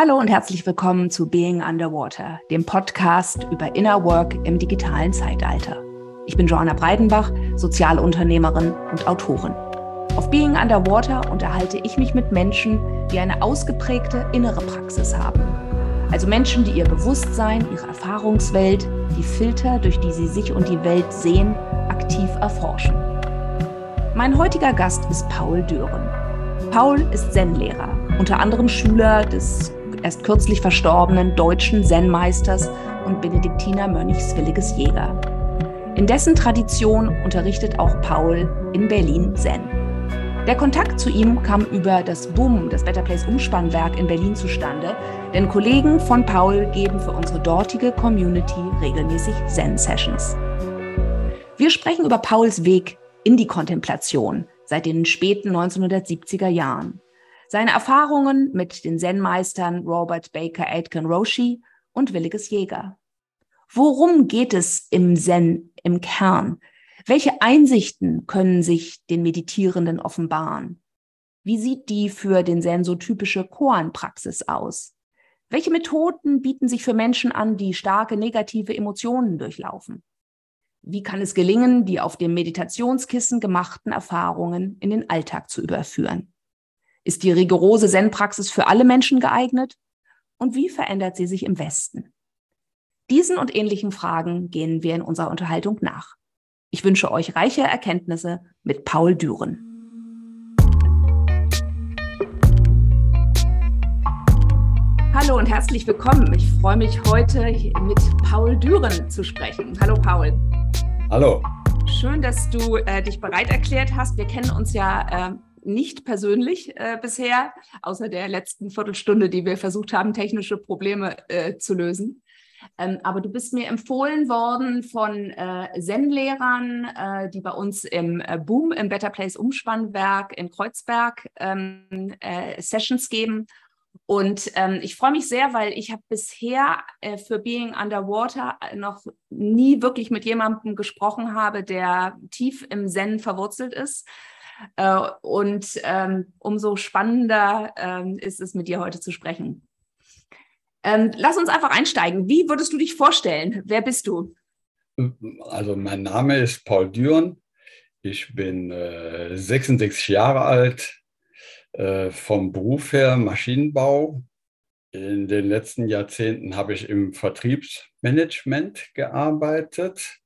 Hallo und herzlich willkommen zu Being Underwater, dem Podcast über Inner Work im digitalen Zeitalter. Ich bin Joanna Breidenbach, Sozialunternehmerin und Autorin. Auf Being Underwater unterhalte ich mich mit Menschen, die eine ausgeprägte innere Praxis haben. Also Menschen, die ihr Bewusstsein, ihre Erfahrungswelt, die Filter, durch die sie sich und die Welt sehen, aktiv erforschen. Mein heutiger Gast ist Paul Dören. Paul ist Zen-Lehrer, unter anderem Schüler des erst kürzlich verstorbenen deutschen Zen-Meisters und Benediktinermönchs Williges Jäger. In dessen Tradition unterrichtet auch Paul in Berlin Zen. Der Kontakt zu ihm kam über das BUM, das Better Place Umspannwerk in Berlin zustande, denn Kollegen von Paul geben für unsere dortige Community regelmäßig Zen-Sessions. Wir sprechen über Pauls Weg in die Kontemplation seit den späten 1970er Jahren seine Erfahrungen mit den Zen-Meistern Robert Baker Aitken Roshi und Williges Jäger. Worum geht es im Zen im Kern? Welche Einsichten können sich den Meditierenden offenbaren? Wie sieht die für den Zen so typische Koan-Praxis aus? Welche Methoden bieten sich für Menschen an, die starke negative Emotionen durchlaufen? Wie kann es gelingen, die auf dem Meditationskissen gemachten Erfahrungen in den Alltag zu überführen? Ist die rigorose Zen-Praxis für alle Menschen geeignet? Und wie verändert sie sich im Westen? Diesen und ähnlichen Fragen gehen wir in unserer Unterhaltung nach. Ich wünsche euch reiche Erkenntnisse mit Paul Düren. Hallo und herzlich willkommen. Ich freue mich heute mit Paul Düren zu sprechen. Hallo Paul. Hallo. Schön, dass du äh, dich bereit erklärt hast. Wir kennen uns ja äh, nicht persönlich äh, bisher, außer der letzten Viertelstunde, die wir versucht haben, technische Probleme äh, zu lösen. Ähm, aber du bist mir empfohlen worden von äh, Zen-Lehrern, äh, die bei uns im äh, Boom, im Better Place Umspannwerk in Kreuzberg ähm, äh, Sessions geben. Und ähm, ich freue mich sehr, weil ich habe bisher äh, für Being Underwater noch nie wirklich mit jemandem gesprochen habe, der tief im Zen verwurzelt ist. Äh, und ähm, umso spannender ähm, ist es, mit dir heute zu sprechen. Ähm, lass uns einfach einsteigen. Wie würdest du dich vorstellen? Wer bist du? Also mein Name ist Paul Düren. Ich bin äh, 66 Jahre alt, äh, vom Beruf her Maschinenbau. In den letzten Jahrzehnten habe ich im Vertriebsmanagement gearbeitet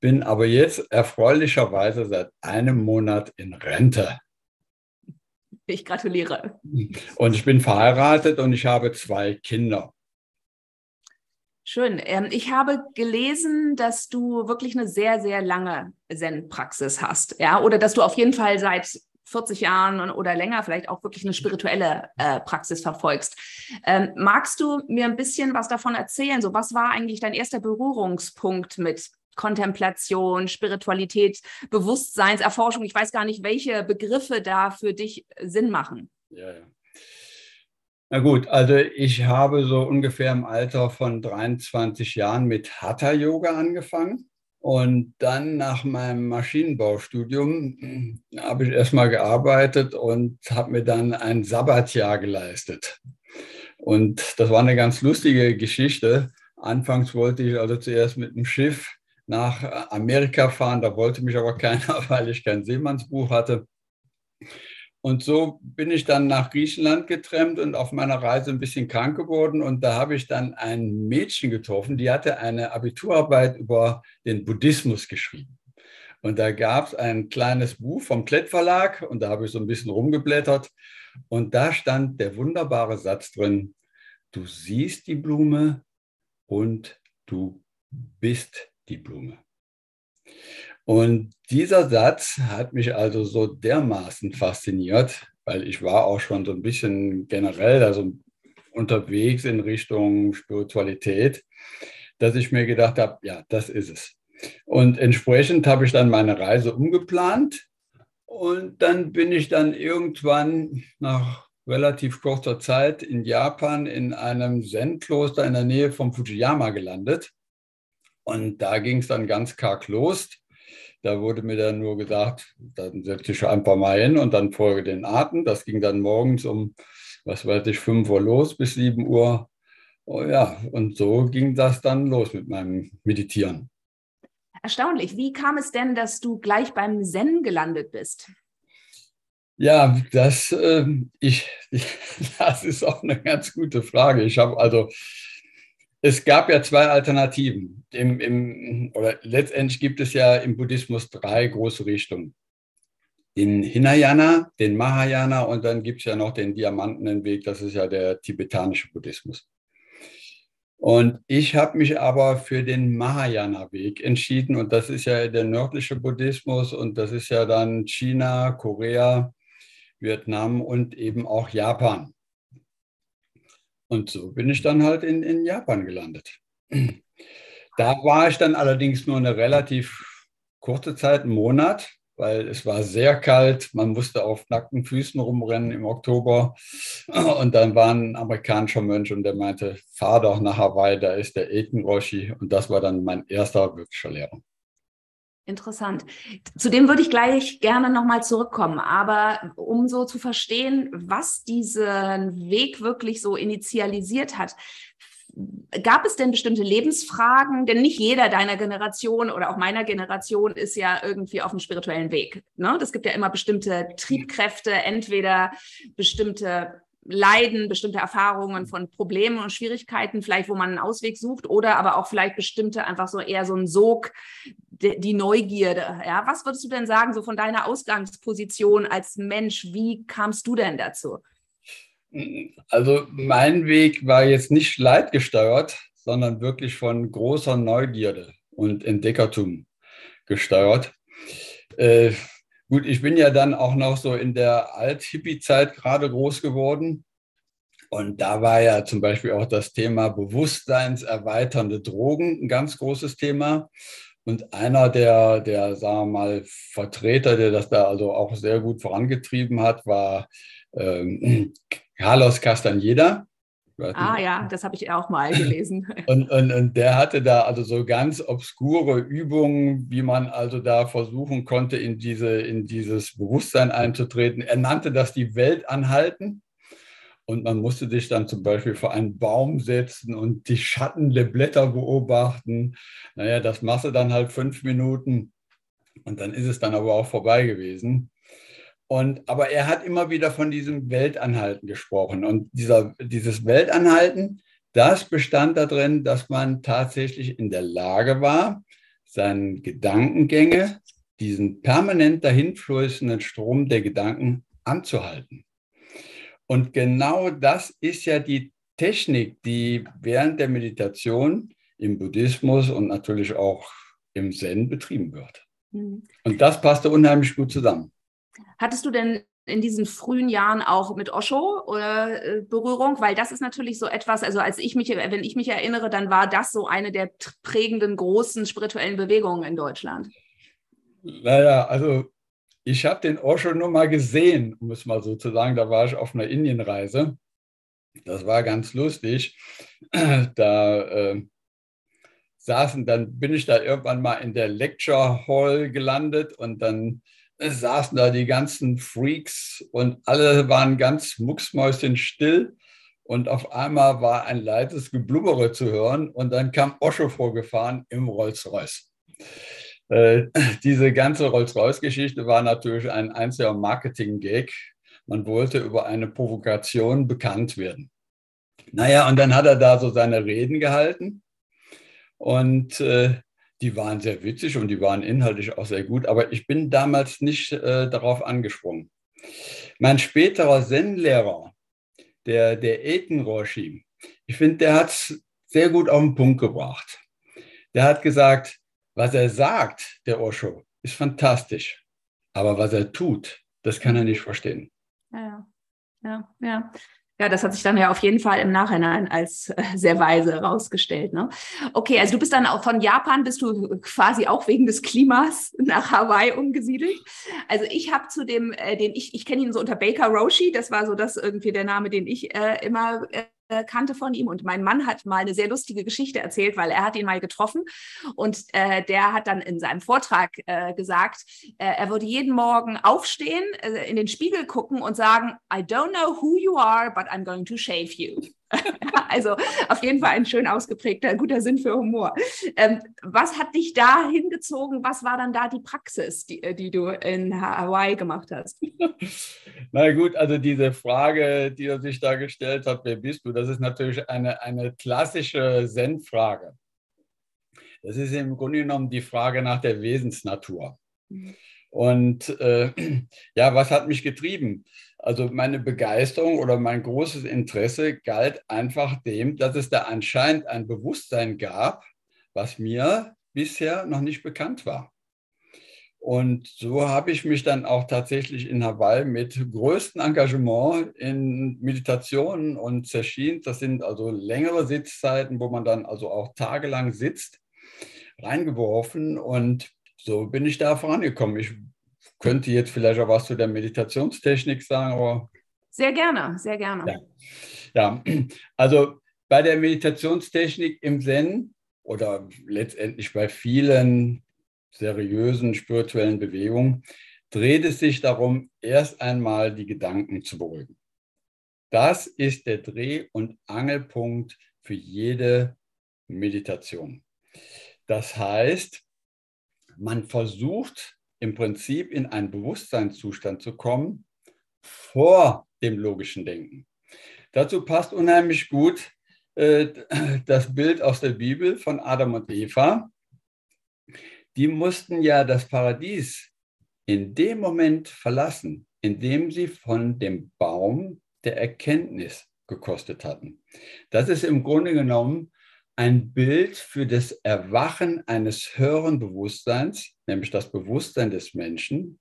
bin aber jetzt erfreulicherweise seit einem Monat in Rente. Ich gratuliere. Und ich bin verheiratet und ich habe zwei Kinder. Schön. Ähm, ich habe gelesen, dass du wirklich eine sehr, sehr lange Zen-Praxis hast, ja, oder dass du auf jeden Fall seit 40 Jahren oder länger vielleicht auch wirklich eine spirituelle äh, Praxis verfolgst. Ähm, magst du mir ein bisschen was davon erzählen? So, was war eigentlich dein erster Berührungspunkt mit Kontemplation, Spiritualität, Bewusstseinserforschung. Ich weiß gar nicht, welche Begriffe da für dich Sinn machen. Ja, ja. Na gut, also ich habe so ungefähr im Alter von 23 Jahren mit Hatha Yoga angefangen. Und dann nach meinem Maschinenbaustudium hm, habe ich erstmal gearbeitet und habe mir dann ein Sabbatjahr geleistet. Und das war eine ganz lustige Geschichte. Anfangs wollte ich also zuerst mit dem Schiff nach Amerika fahren. Da wollte mich aber keiner, weil ich kein Seemannsbuch hatte. Und so bin ich dann nach Griechenland getrennt und auf meiner Reise ein bisschen krank geworden. Und da habe ich dann ein Mädchen getroffen, die hatte eine Abiturarbeit über den Buddhismus geschrieben. Und da gab es ein kleines Buch vom Klett Verlag und da habe ich so ein bisschen rumgeblättert. Und da stand der wunderbare Satz drin, du siehst die Blume und du bist die Blume. Und dieser Satz hat mich also so dermaßen fasziniert, weil ich war auch schon so ein bisschen generell also unterwegs in Richtung Spiritualität, dass ich mir gedacht habe, ja, das ist es. Und entsprechend habe ich dann meine Reise umgeplant und dann bin ich dann irgendwann nach relativ kurzer Zeit in Japan in einem Zen-Kloster in der Nähe von Fujiyama gelandet. Und da ging es dann ganz karg los. Da wurde mir dann nur gesagt, dann setze ich einfach mal hin und dann folge den Atem. Das ging dann morgens um, was weiß ich, 5 Uhr los bis 7 Uhr. Oh ja, und so ging das dann los mit meinem Meditieren. Erstaunlich. Wie kam es denn, dass du gleich beim Zen gelandet bist? Ja, das, äh, ich, das ist auch eine ganz gute Frage. Ich habe also, es gab ja zwei Alternativen. Im, im, oder letztendlich gibt es ja im Buddhismus drei große Richtungen. Den Hinayana, den Mahayana und dann gibt es ja noch den Diamantenweg, das ist ja der tibetanische Buddhismus. Und ich habe mich aber für den Mahayana-Weg entschieden. Und das ist ja der nördliche Buddhismus und das ist ja dann China, Korea, Vietnam und eben auch Japan. Und so bin ich dann halt in, in Japan gelandet. Da war ich dann allerdings nur eine relativ kurze Zeit, einen Monat, weil es war sehr kalt. Man musste auf nackten Füßen rumrennen im Oktober. Und dann war ein amerikanischer Mönch und der meinte, fahr doch nach Hawaii, da ist der Eten Roshi. Und das war dann mein erster wirklicher Lehrer. Interessant. Zu dem würde ich gleich gerne nochmal zurückkommen. Aber um so zu verstehen, was diesen Weg wirklich so initialisiert hat, gab es denn bestimmte Lebensfragen? Denn nicht jeder deiner Generation oder auch meiner Generation ist ja irgendwie auf dem spirituellen Weg. Ne? Das gibt ja immer bestimmte Triebkräfte, entweder bestimmte Leiden, bestimmte Erfahrungen von Problemen und Schwierigkeiten, vielleicht wo man einen Ausweg sucht, oder aber auch vielleicht bestimmte einfach so eher so ein Sog, die Neugierde. Ja, was würdest du denn sagen, so von deiner Ausgangsposition als Mensch, wie kamst du denn dazu? Also mein Weg war jetzt nicht leidgesteuert, sondern wirklich von großer Neugierde und Entdeckertum gesteuert. Äh, gut, ich bin ja dann auch noch so in der Alt-Hippie-Zeit gerade groß geworden. Und da war ja zum Beispiel auch das Thema bewusstseinserweiternde Drogen ein ganz großes Thema. Und einer der, der, sagen wir mal, Vertreter, der das da also auch sehr gut vorangetrieben hat, war ähm, Carlos Castaneda. Ah ja, das habe ich auch mal gelesen. und, und, und der hatte da also so ganz obskure Übungen, wie man also da versuchen konnte, in, diese, in dieses Bewusstsein einzutreten. Er nannte das die Welt anhalten. Und man musste sich dann zum Beispiel vor einen Baum setzen und die Schatten der Blätter beobachten. Naja, das machst du dann halt fünf Minuten und dann ist es dann aber auch vorbei gewesen. Und, aber er hat immer wieder von diesem Weltanhalten gesprochen. Und dieser, dieses Weltanhalten, das bestand darin, dass man tatsächlich in der Lage war, seinen Gedankengänge, diesen permanent dahinfließenden Strom der Gedanken anzuhalten. Und genau das ist ja die Technik, die während der Meditation im Buddhismus und natürlich auch im Zen betrieben wird. Mhm. Und das passte unheimlich gut zusammen. Hattest du denn in diesen frühen Jahren auch mit Osho oder äh, Berührung? Weil das ist natürlich so etwas, also als ich mich, wenn ich mich erinnere, dann war das so eine der prägenden großen spirituellen Bewegungen in Deutschland. Naja, also ich habe den Osho nur mal gesehen, um es mal so zu sagen. Da war ich auf einer Indienreise. Das war ganz lustig. Da äh, saßen, dann bin ich da irgendwann mal in der Lecture Hall gelandet und dann es saßen da die ganzen Freaks und alle waren ganz mucksmäuschenstill. Und auf einmal war ein leises Geblubbere zu hören und dann kam Osho vorgefahren im Rolls-Royce. Äh, diese ganze Rolls-Royce-Geschichte war natürlich ein einziger Marketing-Gag. Man wollte über eine Provokation bekannt werden. Naja, und dann hat er da so seine Reden gehalten. Und äh, die waren sehr witzig und die waren inhaltlich auch sehr gut, aber ich bin damals nicht äh, darauf angesprungen. Mein späterer Zen-Lehrer, der, der Eten Roshi, ich finde, der hat es sehr gut auf den Punkt gebracht. Der hat gesagt, was er sagt, der Osho, ist fantastisch, aber was er tut, das kann er nicht verstehen. Ja, ja, ja. Ja, das hat sich dann ja auf jeden Fall im Nachhinein als äh, sehr weise herausgestellt. Ne? Okay, also du bist dann auch von Japan, bist du quasi auch wegen des Klimas nach Hawaii umgesiedelt. Also ich habe zu dem, äh, den ich, ich kenne ihn so unter Baker Roshi, das war so das irgendwie der Name, den ich äh, immer äh, kannte von ihm und mein Mann hat mal eine sehr lustige Geschichte erzählt, weil er hat ihn mal getroffen und äh, der hat dann in seinem Vortrag äh, gesagt, äh, er würde jeden Morgen aufstehen, äh, in den Spiegel gucken und sagen, I don't know who you are, but I'm going to shave you. also auf jeden Fall ein schön ausgeprägter, guter Sinn für Humor. Ähm, was hat dich da hingezogen? Was war dann da die Praxis, die, äh, die du in Hawaii gemacht hast? Na gut, also diese Frage, die er sich da gestellt hat, wer bist du, das ist natürlich eine, eine klassische Zen-Frage. Das ist im Grunde genommen die Frage nach der Wesensnatur. Mhm. Und äh, ja, was hat mich getrieben? Also meine Begeisterung oder mein großes Interesse galt einfach dem, dass es da anscheinend ein Bewusstsein gab, was mir bisher noch nicht bekannt war. Und so habe ich mich dann auch tatsächlich in Hawaii mit größtem Engagement in Meditationen und Sessions, das sind also längere Sitzzeiten, wo man dann also auch tagelang sitzt, reingeworfen. Und so bin ich da vorangekommen. Ich könnte jetzt vielleicht auch was zu der Meditationstechnik sagen, aber. Sehr gerne, sehr gerne. Ja, ja. also bei der Meditationstechnik im Zen oder letztendlich bei vielen seriösen spirituellen Bewegungen dreht es sich darum, erst einmal die Gedanken zu beruhigen. Das ist der Dreh- und Angelpunkt für jede Meditation. Das heißt, man versucht im Prinzip in einen Bewusstseinszustand zu kommen vor dem logischen Denken. Dazu passt unheimlich gut äh, das Bild aus der Bibel von Adam und Eva. Die mussten ja das Paradies in dem Moment verlassen, in dem sie von dem Baum der Erkenntnis gekostet hatten. Das ist im Grunde genommen ein Bild für das Erwachen eines höheren Bewusstseins, nämlich das Bewusstsein des Menschen,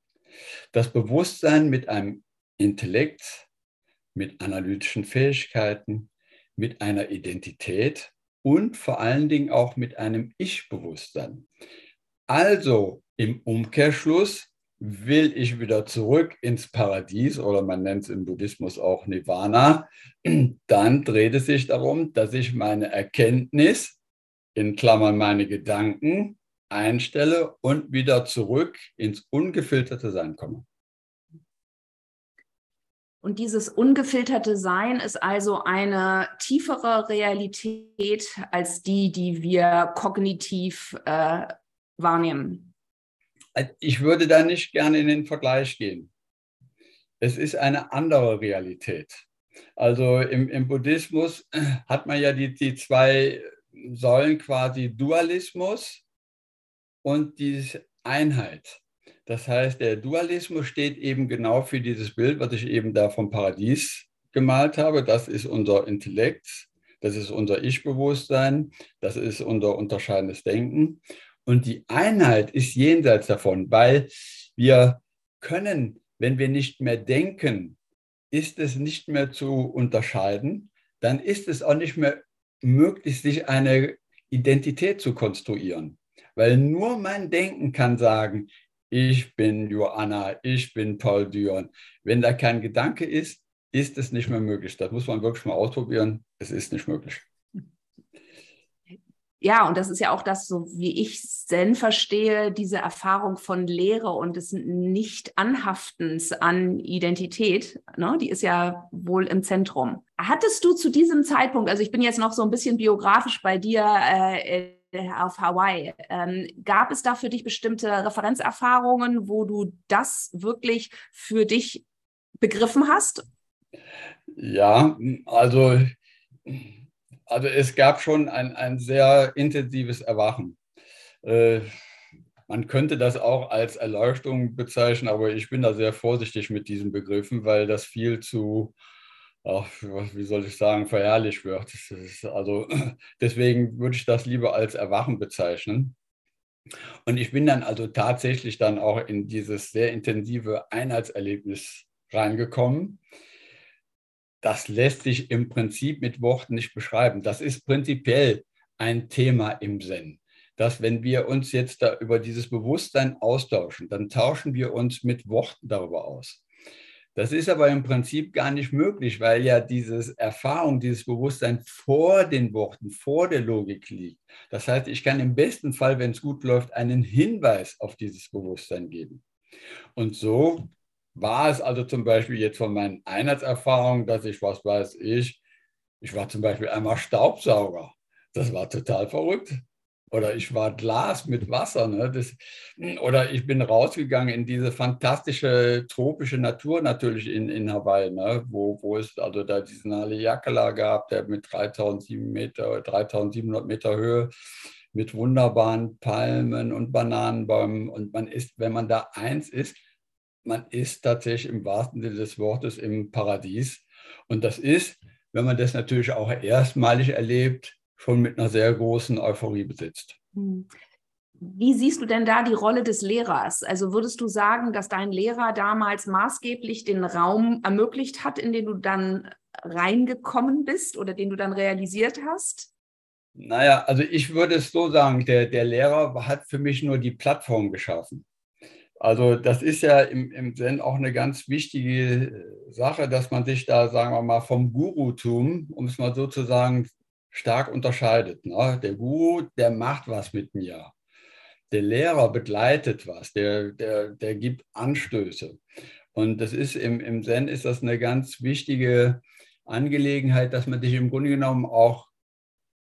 das Bewusstsein mit einem Intellekt, mit analytischen Fähigkeiten, mit einer Identität und vor allen Dingen auch mit einem Ich-Bewusstsein. Also im Umkehrschluss will ich wieder zurück ins Paradies oder man nennt es im Buddhismus auch Nirvana, dann dreht es sich darum, dass ich meine Erkenntnis, in Klammern meine Gedanken, einstelle und wieder zurück ins ungefilterte Sein komme. Und dieses ungefilterte Sein ist also eine tiefere Realität als die, die wir kognitiv äh, wahrnehmen. Ich würde da nicht gerne in den Vergleich gehen. Es ist eine andere Realität. Also im, im Buddhismus hat man ja die, die zwei Säulen quasi Dualismus und die Einheit. Das heißt, der Dualismus steht eben genau für dieses Bild, was ich eben da vom Paradies gemalt habe. Das ist unser Intellekt, das ist unser Ich-Bewusstsein, das ist unser unterscheidendes Denken. Und die Einheit ist jenseits davon, weil wir können, wenn wir nicht mehr denken, ist es nicht mehr zu unterscheiden, dann ist es auch nicht mehr möglich, sich eine Identität zu konstruieren. Weil nur mein Denken kann sagen, ich bin Joanna, ich bin Paul Düren. Wenn da kein Gedanke ist, ist es nicht mehr möglich. Das muss man wirklich mal ausprobieren. Es ist nicht möglich ja, und das ist ja auch das, so wie ich Zen verstehe, diese Erfahrung von Lehre und des Nicht-Anhaftens an Identität, ne, die ist ja wohl im Zentrum. Hattest du zu diesem Zeitpunkt, also ich bin jetzt noch so ein bisschen biografisch bei dir äh, auf Hawaii, ähm, gab es da für dich bestimmte Referenzerfahrungen, wo du das wirklich für dich begriffen hast? Ja, also also es gab schon ein, ein sehr intensives Erwachen. Äh, man könnte das auch als Erleuchtung bezeichnen, aber ich bin da sehr vorsichtig mit diesen Begriffen, weil das viel zu, ach, wie soll ich sagen, verherrlicht wird. also deswegen würde ich das lieber als Erwachen bezeichnen. Und ich bin dann also tatsächlich dann auch in dieses sehr intensive Einheitserlebnis reingekommen das lässt sich im Prinzip mit Worten nicht beschreiben. Das ist prinzipiell ein Thema im Zen. Dass wenn wir uns jetzt da über dieses Bewusstsein austauschen, dann tauschen wir uns mit Worten darüber aus. Das ist aber im Prinzip gar nicht möglich, weil ja diese Erfahrung, dieses Bewusstsein vor den Worten, vor der Logik liegt. Das heißt, ich kann im besten Fall, wenn es gut läuft, einen Hinweis auf dieses Bewusstsein geben. Und so war es also zum Beispiel jetzt von meinen Einheitserfahrungen, dass ich, was weiß ich, ich war zum Beispiel einmal Staubsauger. Das war total verrückt. Oder ich war Glas mit Wasser. Ne? Das, oder ich bin rausgegangen in diese fantastische tropische Natur natürlich in, in Hawaii, ne? wo, wo es also da diesen Haleakala gab, der mit 3700 Meter, 3700 Meter Höhe mit wunderbaren Palmen und Bananenbäumen. Und man ist, wenn man da eins ist, man ist tatsächlich im wahrsten Sinne des Wortes im Paradies. Und das ist, wenn man das natürlich auch erstmalig erlebt, schon mit einer sehr großen Euphorie besitzt. Hm. Wie siehst du denn da die Rolle des Lehrers? Also würdest du sagen, dass dein Lehrer damals maßgeblich den Raum ermöglicht hat, in den du dann reingekommen bist oder den du dann realisiert hast? Naja, also ich würde es so sagen, der, der Lehrer hat für mich nur die Plattform geschaffen. Also das ist ja im, im Zen auch eine ganz wichtige Sache, dass man sich da, sagen wir mal, vom Gurutum, um es mal so zu sagen, stark unterscheidet. Ne? Der Guru, der macht was mit mir. Der Lehrer begleitet was, der, der, der gibt Anstöße. Und das ist im, im Zen ist das eine ganz wichtige Angelegenheit, dass man sich im Grunde genommen auch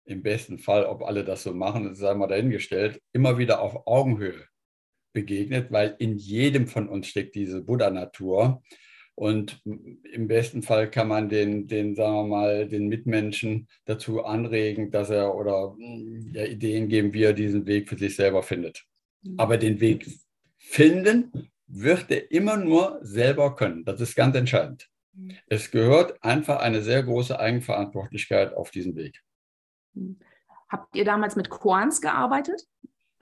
im besten Fall, ob alle das so machen, sei mal dahingestellt, immer wieder auf Augenhöhe begegnet, weil in jedem von uns steckt diese Buddha-Natur. Und im besten Fall kann man den, den, sagen wir mal, den Mitmenschen dazu anregen, dass er oder ja, Ideen geben, wie er diesen Weg für sich selber findet. Mhm. Aber den Weg finden wird er immer nur selber können. Das ist ganz entscheidend. Mhm. Es gehört einfach eine sehr große Eigenverantwortlichkeit auf diesen Weg. Mhm. Habt ihr damals mit Koans gearbeitet?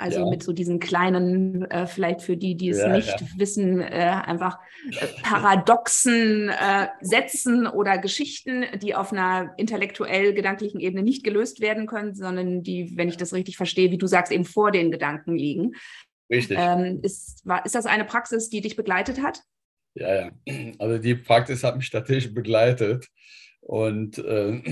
Also ja. mit so diesen kleinen, äh, vielleicht für die, die es ja, nicht ja. wissen, äh, einfach äh, paradoxen äh, Sätzen oder Geschichten, die auf einer intellektuell-gedanklichen Ebene nicht gelöst werden können, sondern die, wenn ich das richtig verstehe, wie du sagst, eben vor den Gedanken liegen. Richtig. Ähm, ist, war, ist das eine Praxis, die dich begleitet hat? Ja, ja. Also die Praxis hat mich tatsächlich begleitet. Und äh,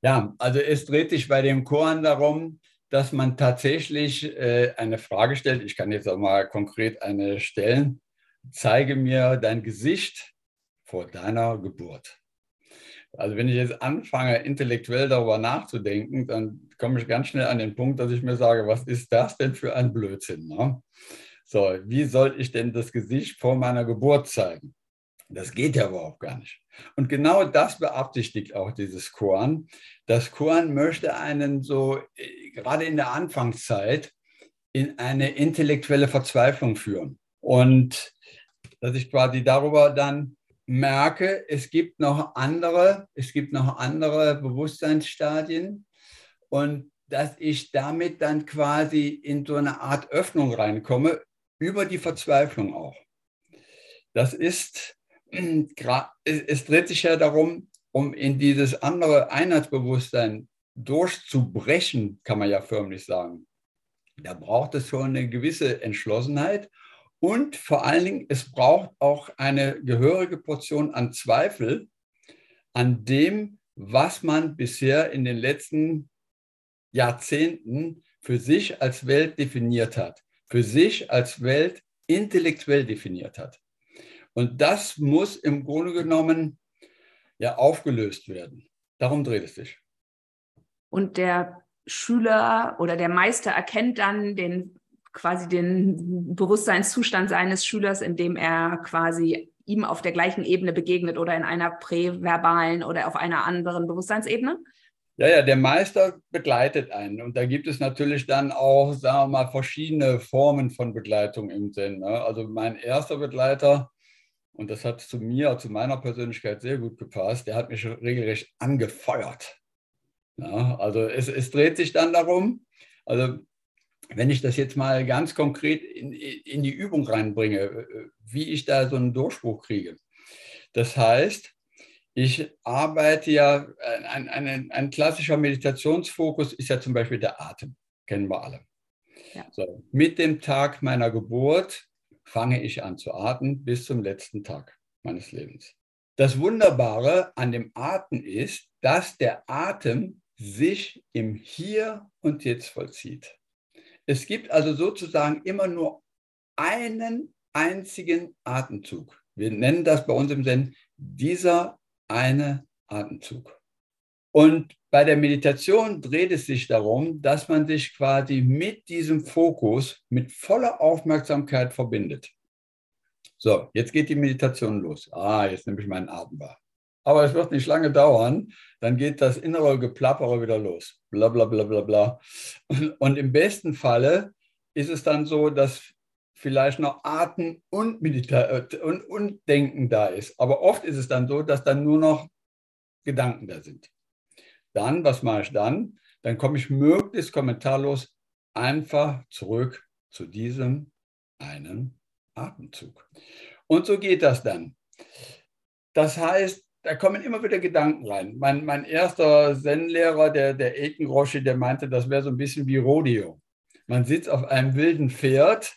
ja, also es dreht sich bei dem Koran darum, dass man tatsächlich äh, eine Frage stellt. Ich kann jetzt auch mal konkret eine stellen. Zeige mir dein Gesicht vor deiner Geburt. Also wenn ich jetzt anfange, intellektuell darüber nachzudenken, dann komme ich ganz schnell an den Punkt, dass ich mir sage, was ist das denn für ein Blödsinn? Ne? So, wie soll ich denn das Gesicht vor meiner Geburt zeigen? Das geht ja überhaupt gar nicht. Und genau das beabsichtigt auch dieses Korn. Das Korn möchte einen so, äh, gerade in der Anfangszeit, in eine intellektuelle Verzweiflung führen. Und dass ich quasi darüber dann merke, es gibt noch andere, es gibt noch andere Bewusstseinsstadien und dass ich damit dann quasi in so eine Art Öffnung reinkomme, über die Verzweiflung auch. Das ist es dreht sich ja darum, um in dieses andere Einheitsbewusstsein durchzubrechen, kann man ja förmlich sagen. Da braucht es schon eine gewisse Entschlossenheit und vor allen Dingen, es braucht auch eine gehörige Portion an Zweifel an dem, was man bisher in den letzten Jahrzehnten für sich als Welt definiert hat, für sich als Welt intellektuell definiert hat. Und das muss im Grunde genommen ja aufgelöst werden. Darum dreht es sich. Und der Schüler oder der Meister erkennt dann den quasi den Bewusstseinszustand seines Schülers, indem er quasi ihm auf der gleichen Ebene begegnet oder in einer präverbalen oder auf einer anderen Bewusstseinsebene? Ja, ja, der Meister begleitet einen. Und da gibt es natürlich dann auch, sagen wir mal, verschiedene Formen von Begleitung im Sinn. Ne? Also mein erster Begleiter, und das hat zu mir, zu meiner Persönlichkeit sehr gut gepasst. Der hat mich regelrecht angefeuert. Ja, also es, es dreht sich dann darum, also wenn ich das jetzt mal ganz konkret in, in die Übung reinbringe, wie ich da so einen Durchbruch kriege. Das heißt, ich arbeite ja, ein, ein, ein klassischer Meditationsfokus ist ja zum Beispiel der Atem, kennen wir alle. Ja. So, mit dem Tag meiner Geburt fange ich an zu atmen bis zum letzten Tag meines Lebens. Das Wunderbare an dem Atem ist, dass der Atem sich im Hier und Jetzt vollzieht. Es gibt also sozusagen immer nur einen einzigen Atemzug. Wir nennen das bei uns im Zen dieser eine Atemzug. Und bei der Meditation dreht es sich darum, dass man sich quasi mit diesem Fokus mit voller Aufmerksamkeit verbindet. So, jetzt geht die Meditation los. Ah, jetzt nehme ich meinen Atem wahr. Aber es wird nicht lange dauern, dann geht das innere Geplappere wieder los. Bla bla bla bla bla. Und im besten Falle ist es dann so, dass vielleicht noch Atem und, Medita und, und Denken da ist. Aber oft ist es dann so, dass dann nur noch Gedanken da sind. Dann, was mache ich dann? Dann komme ich möglichst kommentarlos einfach zurück zu diesem einen Atemzug. Und so geht das dann. Das heißt, da kommen immer wieder Gedanken rein. Mein, mein erster Zen-Lehrer, der, der Eken der meinte, das wäre so ein bisschen wie Rodeo. Man sitzt auf einem wilden Pferd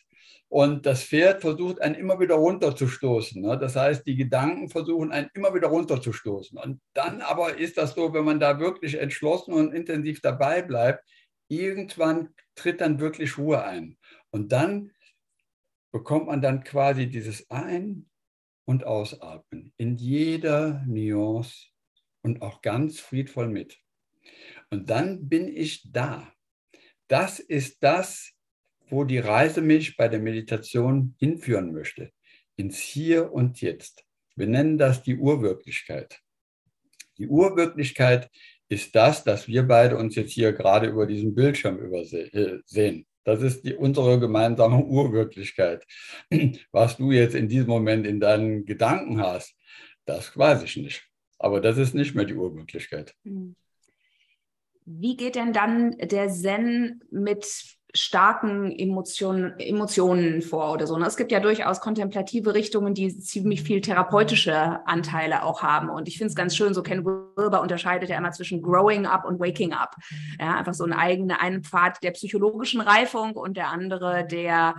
und das Pferd versucht einen immer wieder runterzustoßen. Ne? Das heißt, die Gedanken versuchen einen immer wieder runterzustoßen. Und dann aber ist das so, wenn man da wirklich entschlossen und intensiv dabei bleibt, irgendwann tritt dann wirklich Ruhe ein. Und dann bekommt man dann quasi dieses Ein- und Ausatmen in jeder Nuance und auch ganz friedvoll mit. Und dann bin ich da. Das ist das, wo die Reise mich bei der Meditation hinführen möchte. Ins Hier und Jetzt. Wir nennen das die Urwirklichkeit. Die Urwirklichkeit ist das, dass wir beide uns jetzt hier gerade über diesen Bildschirm äh, sehen. Das ist die, unsere gemeinsame Urwirklichkeit. Was du jetzt in diesem Moment in deinen Gedanken hast, das weiß ich nicht. Aber das ist nicht mehr die Urwirklichkeit. Hm. Wie geht denn dann der Zen mit starken Emotionen, Emotionen vor oder so. Ne? Es gibt ja durchaus kontemplative Richtungen, die ziemlich viel therapeutische Anteile auch haben. Und ich finde es ganz schön, so Ken Wilber unterscheidet ja immer zwischen Growing Up und Waking Up. Ja, einfach so ein eigener, einen Pfad der psychologischen Reifung und der andere der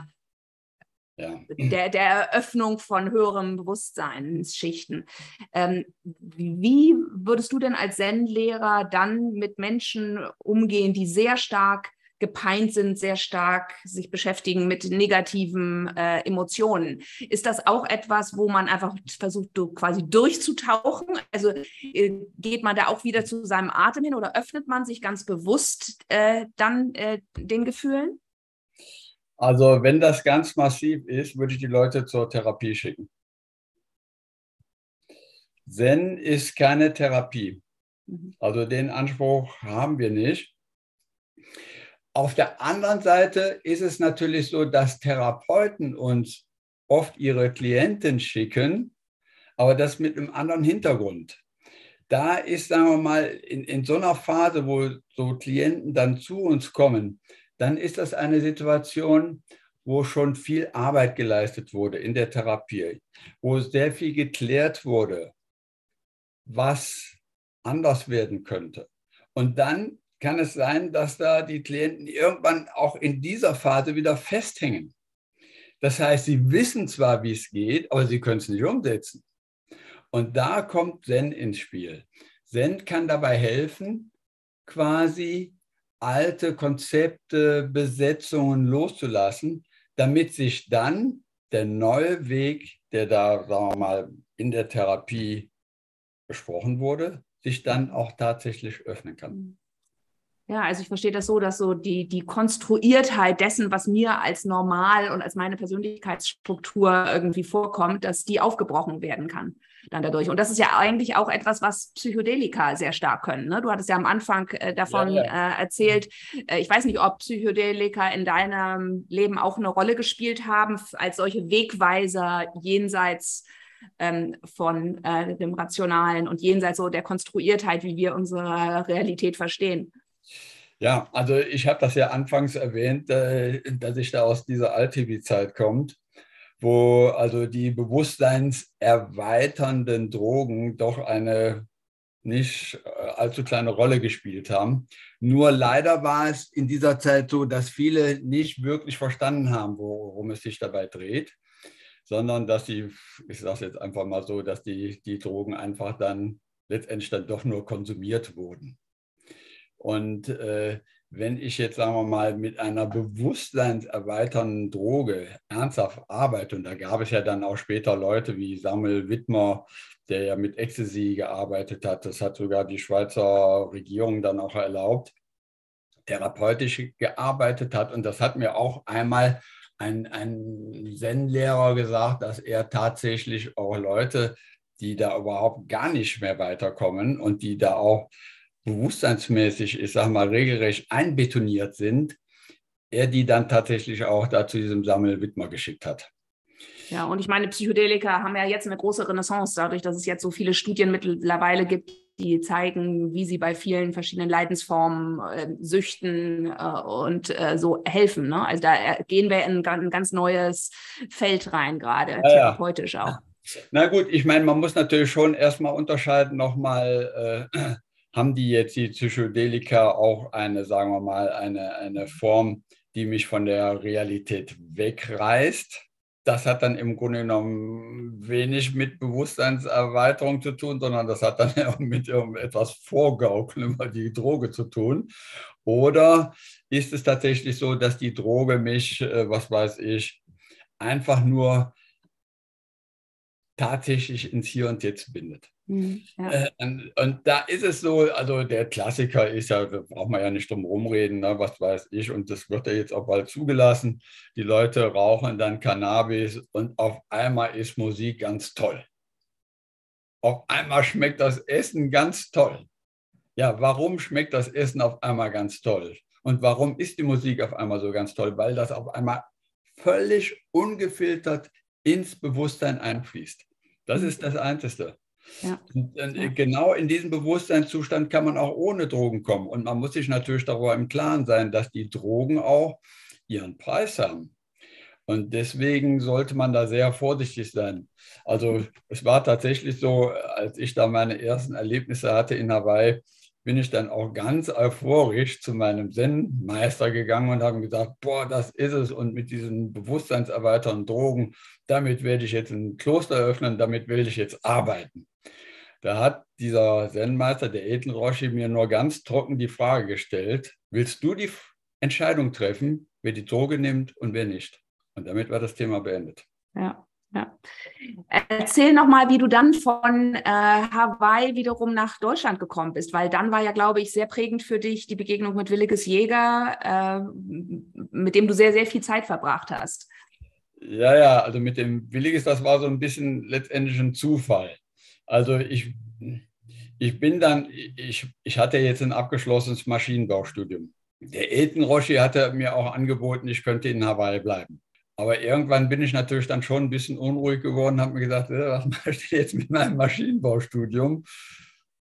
ja. Der, der Eröffnung von höherem Bewusstseinsschichten. Ähm, wie würdest du denn als Zen-Lehrer dann mit Menschen umgehen, die sehr stark gepeint sind, sehr stark sich beschäftigen mit negativen äh, Emotionen. Ist das auch etwas, wo man einfach versucht, quasi durchzutauchen? Also äh, geht man da auch wieder zu seinem Atem hin oder öffnet man sich ganz bewusst äh, dann äh, den Gefühlen? Also wenn das ganz massiv ist, würde ich die Leute zur Therapie schicken. Zen ist keine Therapie. Mhm. Also den Anspruch haben wir nicht. Auf der anderen Seite ist es natürlich so, dass Therapeuten uns oft ihre Klienten schicken, aber das mit einem anderen Hintergrund. Da ist, sagen wir mal, in, in so einer Phase, wo so Klienten dann zu uns kommen, dann ist das eine Situation, wo schon viel Arbeit geleistet wurde in der Therapie, wo sehr viel geklärt wurde, was anders werden könnte. Und dann kann es sein, dass da die Klienten irgendwann auch in dieser Phase wieder festhängen. Das heißt, sie wissen zwar, wie es geht, aber sie können es nicht umsetzen. Und da kommt Zen ins Spiel. Zen kann dabei helfen, quasi alte Konzepte, Besetzungen loszulassen, damit sich dann der neue Weg, der da, sagen wir mal, in der Therapie besprochen wurde, sich dann auch tatsächlich öffnen kann. Ja, also ich verstehe das so, dass so die, die Konstruiertheit dessen, was mir als normal und als meine Persönlichkeitsstruktur irgendwie vorkommt, dass die aufgebrochen werden kann dann dadurch. Und das ist ja eigentlich auch etwas, was Psychedelika sehr stark können. Ne? Du hattest ja am Anfang äh, davon ja, ja. Äh, erzählt. Äh, ich weiß nicht, ob Psychedelika in deinem Leben auch eine Rolle gespielt haben, als solche Wegweiser jenseits ähm, von äh, dem Rationalen und jenseits so der Konstruiertheit, wie wir unsere Realität verstehen. Ja, also ich habe das ja anfangs erwähnt, äh, dass ich da aus dieser Altivi-Zeit kommt, wo also die bewusstseinserweiternden Drogen doch eine nicht äh, allzu kleine Rolle gespielt haben. Nur leider war es in dieser Zeit so, dass viele nicht wirklich verstanden haben, worum es sich dabei dreht. sondern dass die, ich sage es jetzt einfach mal so, dass die, die Drogen einfach dann letztendlich dann doch nur konsumiert wurden. Und äh, wenn ich jetzt, sagen wir mal, mit einer bewusstseinserweiternden Droge ernsthaft arbeite, und da gab es ja dann auch später Leute wie Samuel Wittmer, der ja mit Ecstasy gearbeitet hat, das hat sogar die Schweizer Regierung dann auch erlaubt, therapeutisch gearbeitet hat. Und das hat mir auch einmal ein, ein Zen-Lehrer gesagt, dass er tatsächlich auch Leute, die da überhaupt gar nicht mehr weiterkommen und die da auch bewusstseinsmäßig, ich sage mal, regelrecht einbetoniert sind, er die dann tatsächlich auch da zu diesem Sammelwidmer geschickt hat. Ja, und ich meine, Psychedelika haben ja jetzt eine große Renaissance, dadurch, dass es jetzt so viele Studien mittlerweile gibt, die zeigen, wie sie bei vielen verschiedenen Leidensformen, äh, Süchten äh, und äh, so helfen. Ne? Also da äh, gehen wir in ein ganz neues Feld rein, gerade ja, therapeutisch auch. Na gut, ich meine, man muss natürlich schon erstmal unterscheiden, nochmal, äh, haben die jetzt die Psychedelika auch eine, sagen wir mal, eine, eine Form, die mich von der Realität wegreißt? das hat dann im Grunde genommen wenig mit Bewusstseinserweiterung zu tun, sondern das hat dann mit etwas Vorgaukeln über die Droge zu tun. Oder ist es tatsächlich so, dass die Droge mich, äh, was weiß ich, einfach nur tatsächlich ins Hier und Jetzt bindet? Mhm, ja. Äh, und, und, da ist es so, also der Klassiker ist ja, da braucht man ja nicht drum rumreden, ne, was weiß ich, und das wird ja jetzt auch bald zugelassen. Die Leute rauchen dann Cannabis und auf einmal ist Musik ganz toll. Auf einmal schmeckt das Essen ganz toll. Ja, warum schmeckt das Essen auf einmal ganz toll? Und warum ist die Musik auf einmal so ganz toll? Weil das auf einmal völlig ungefiltert ins Bewusstsein einfließt. Das ist das Einzige. Ja. Und, ja. Genau in diesem Bewusstseinszustand kann man auch ohne Drogen kommen. Und man muss sich natürlich darüber im Klaren sein, dass die Drogen auch ihren Preis haben. Und deswegen sollte man da sehr vorsichtig sein. Also es war tatsächlich so, als ich da meine ersten Erlebnisse hatte in Hawaii, bin ich dann auch ganz euphorisch zu meinem Zen-Meister gegangen und habe gesagt, boah, das ist es. Und mit diesen bewusstseinserweiternden Drogen, damit werde ich jetzt ein Kloster öffnen, damit will ich jetzt arbeiten. Da hat dieser Zen-Meister, der Eten Roshi, mir nur ganz trocken die Frage gestellt, willst du die Entscheidung treffen, wer die Droge nimmt und wer nicht? Und damit war das Thema beendet. Ja. Ja. Erzähl nochmal, wie du dann von äh, Hawaii wiederum nach Deutschland gekommen bist, weil dann war ja, glaube ich, sehr prägend für dich die Begegnung mit Williges Jäger, äh, mit dem du sehr, sehr viel Zeit verbracht hast. Ja, ja, also mit dem Williges, das war so ein bisschen letztendlich ein Zufall. Also ich, ich bin dann, ich, ich hatte jetzt ein abgeschlossenes Maschinenbaustudium. Der Elton Roshi hatte mir auch angeboten, ich könnte in Hawaii bleiben. Aber irgendwann bin ich natürlich dann schon ein bisschen unruhig geworden, habe mir gedacht, äh, was mache ich jetzt mit meinem Maschinenbaustudium?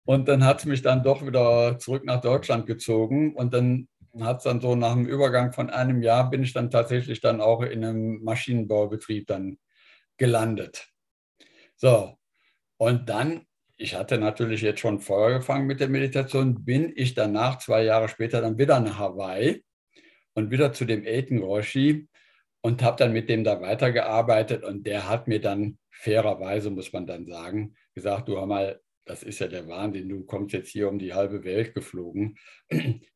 Und dann hat es mich dann doch wieder zurück nach Deutschland gezogen. Und dann hat es dann so nach dem Übergang von einem Jahr bin ich dann tatsächlich dann auch in einem Maschinenbaubetrieb dann gelandet. So, und dann, ich hatte natürlich jetzt schon vorher gefangen mit der Meditation, bin ich danach, zwei Jahre später, dann wieder nach Hawaii und wieder zu dem Aiden Roshi und habe dann mit dem da weitergearbeitet. Und der hat mir dann fairerweise, muss man dann sagen, gesagt, du hör mal, das ist ja der Wahnsinn, du kommst jetzt hier um die halbe Welt geflogen.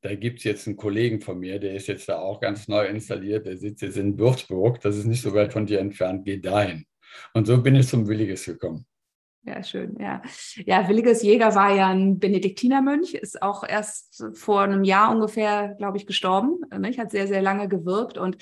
Da gibt es jetzt einen Kollegen von mir, der ist jetzt da auch ganz neu installiert, der sitzt jetzt in Würzburg, das ist nicht so weit von dir entfernt, geh dahin. Und so bin ich zum Williges gekommen. Ja, schön, ja. Ja, Williges Jäger war ja ein Benediktinermönch, ist auch erst vor einem Jahr ungefähr, glaube ich, gestorben. Nicht? Hat sehr, sehr lange gewirkt. Und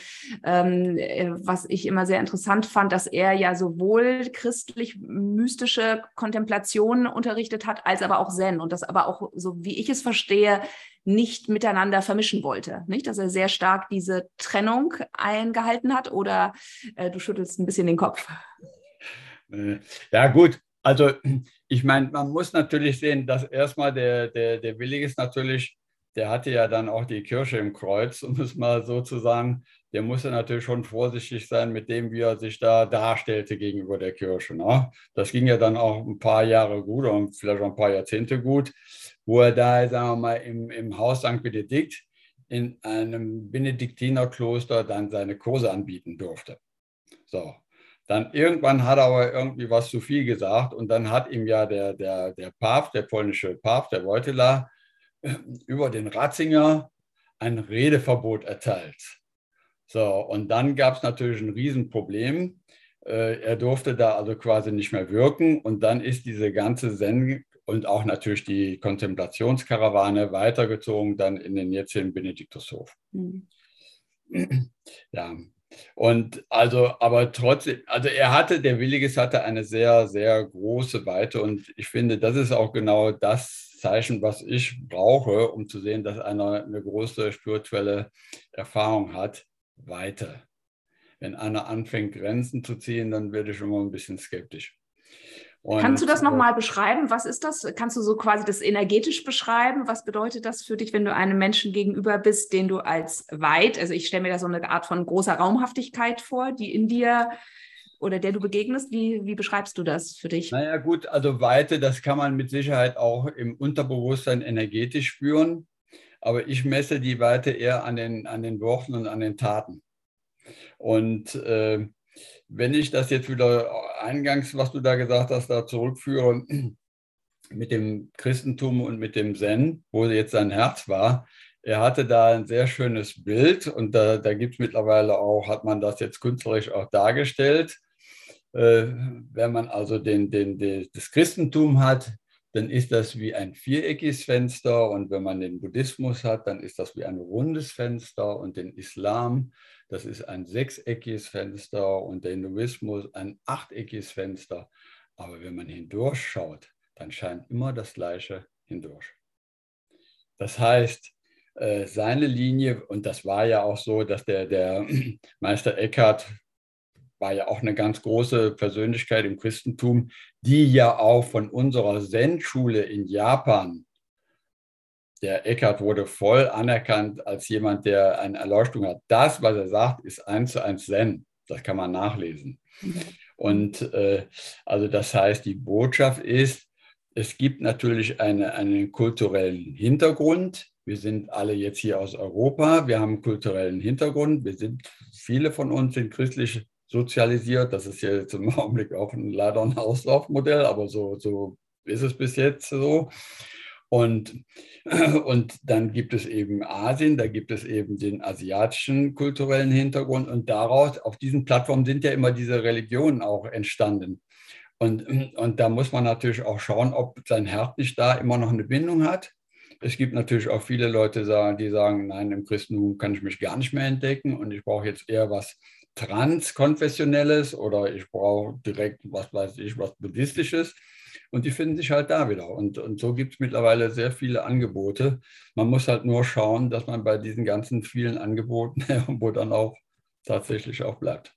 ähm, äh, was ich immer sehr interessant fand, dass er ja sowohl christlich-mystische Kontemplationen unterrichtet hat, als aber auch Zen. Und das aber auch, so wie ich es verstehe, nicht miteinander vermischen wollte. Nicht, dass er sehr stark diese Trennung eingehalten hat. Oder äh, du schüttelst ein bisschen den Kopf. Äh, ja, gut. Also ich meine, man muss natürlich sehen, dass erstmal der, der, der Willig ist natürlich, der hatte ja dann auch die Kirche im Kreuz, um es mal so zu sagen. Der musste natürlich schon vorsichtig sein mit dem, wie er sich da darstellte gegenüber der Kirche. Ne? Das ging ja dann auch ein paar Jahre gut und vielleicht auch ein paar Jahrzehnte gut, wo er da, sagen wir mal, im, im Haus St. Benedikt in einem Benediktinerkloster dann seine Kurse anbieten durfte. So, Dann irgendwann hat er aber irgendwie was zu viel gesagt und dann hat ihm ja der, der, der Papst, der polnische Papst, der Wojtyla, über den Ratzinger ein Redeverbot erteilt. So, und dann gab es natürlich ein Riesenproblem. Äh, er durfte da also quasi nicht mehr wirken und dann ist diese ganze Zen und auch natürlich die Kontemplationskarawane weitergezogen dann in den jetzigen Benediktushof. Mhm. Ja, und also, aber trotzdem, also er hatte, der Williges hatte eine sehr, sehr große Weite und ich finde, das ist auch genau das Zeichen, was ich brauche, um zu sehen, dass einer eine große spirituelle Erfahrung hat, Weite. Wenn einer anfängt, Grenzen zu ziehen, dann werde ich immer ein bisschen skeptisch. Und Kannst du das nochmal beschreiben? Was ist das? Kannst du so quasi das energetisch beschreiben? Was bedeutet das für dich, wenn du einem Menschen gegenüber bist, den du als weit, also ich stelle mir da so eine Art von großer Raumhaftigkeit vor, die in dir oder der du begegnest? Wie, wie beschreibst du das für dich? Naja, gut, also Weite, das kann man mit Sicherheit auch im Unterbewusstsein energetisch spüren. Aber ich messe die Weite eher an den, an den Worten und an den Taten. Und äh, wenn ich das jetzt wieder eingangs, was du da gesagt hast, da zurückführe mit dem Christentum und mit dem Zen, wo jetzt sein Herz war, er hatte da ein sehr schönes Bild und da, da gibt es mittlerweile auch, hat man das jetzt künstlerisch auch dargestellt. Äh, wenn man also den, den, den, das Christentum hat, dann ist das wie ein viereckiges Fenster und wenn man den Buddhismus hat, dann ist das wie ein rundes Fenster und den Islam, das ist ein sechseckiges Fenster und der Hinduismus ein achteckiges Fenster. Aber wenn man hindurchschaut, dann scheint immer das Gleiche hindurch. Das heißt, äh, seine Linie, und das war ja auch so, dass der, der Meister Eckhart war ja auch eine ganz große Persönlichkeit im Christentum, die ja auch von unserer Zen-Schule in Japan, der Eckhart wurde voll anerkannt als jemand, der eine Erleuchtung hat. Das, was er sagt, ist eins zu eins Zen. Das kann man nachlesen. Und äh, also das heißt, die Botschaft ist, es gibt natürlich eine, einen kulturellen Hintergrund. Wir sind alle jetzt hier aus Europa. Wir haben einen kulturellen Hintergrund. Wir sind, viele von uns sind christlich sozialisiert. Das ist ja jetzt im Augenblick auch ein, leider ein Auslaufmodell, aber so, so ist es bis jetzt so. Und, und dann gibt es eben Asien, da gibt es eben den asiatischen kulturellen Hintergrund und daraus, auf diesen Plattformen sind ja immer diese Religionen auch entstanden. Und, und da muss man natürlich auch schauen, ob sein Herz nicht da immer noch eine Bindung hat. Es gibt natürlich auch viele Leute, die sagen, nein, im Christentum kann ich mich gar nicht mehr entdecken und ich brauche jetzt eher was transkonfessionelles oder ich brauche direkt, was weiß ich, was buddhistisches. Und die finden sich halt da wieder. Und, und so gibt es mittlerweile sehr viele Angebote. Man muss halt nur schauen, dass man bei diesen ganzen vielen Angeboten irgendwo dann auch tatsächlich auch bleibt.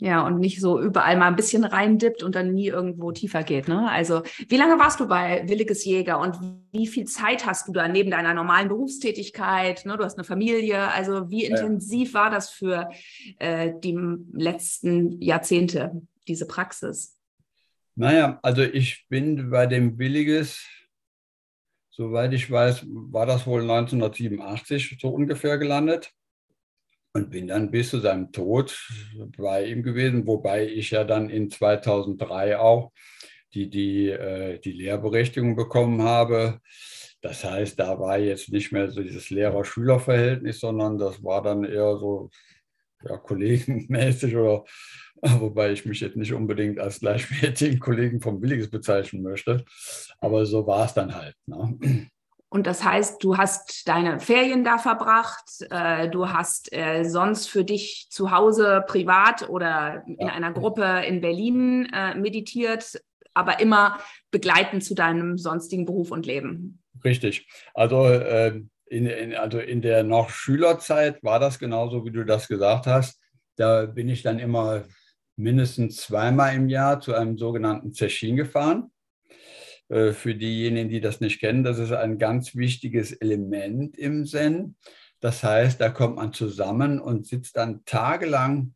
Ja, und nicht so überall mal ein bisschen reindippt und dann nie irgendwo tiefer geht. Ne? Also, wie lange warst du bei Williges Jäger und wie viel Zeit hast du da neben deiner normalen Berufstätigkeit? Ne? Du hast eine Familie. Also, wie intensiv ja. war das für äh, die letzten Jahrzehnte, diese Praxis? Naja, also ich bin bei dem Williges, soweit ich weiß, war das wohl 1987 so ungefähr gelandet und bin dann bis zu seinem Tod bei ihm gewesen, wobei ich ja dann in 2003 auch die, die, äh, die Lehrberechtigung bekommen habe. Das heißt, da war jetzt nicht mehr so dieses Lehrer-Schüler-Verhältnis, sondern das war dann eher so ja, kollegenmäßig oder wobei ich mich jetzt nicht unbedingt als gleichwertigen Kollegen vom Billiges bezeichnen möchte. Aber so war es dann halt. Ne? Und das heißt, du hast deine Ferien da verbracht, äh, du hast äh, sonst für dich zu Hause privat oder in ja. einer Gruppe in Berlin äh, meditiert, aber immer begleitend zu deinem sonstigen Beruf und Leben. Richtig. Also, ähm, in, in, also in der noch Schülerzeit war das genauso, wie du das gesagt hast. Da bin ich dann immer mindestens zweimal im Jahr zu einem sogenannten Zechin gefahren. Äh, für diejenigen, die das nicht kennen, das ist ein ganz wichtiges Element im Zen. Das heißt, da kommt man zusammen und sitzt dann tagelang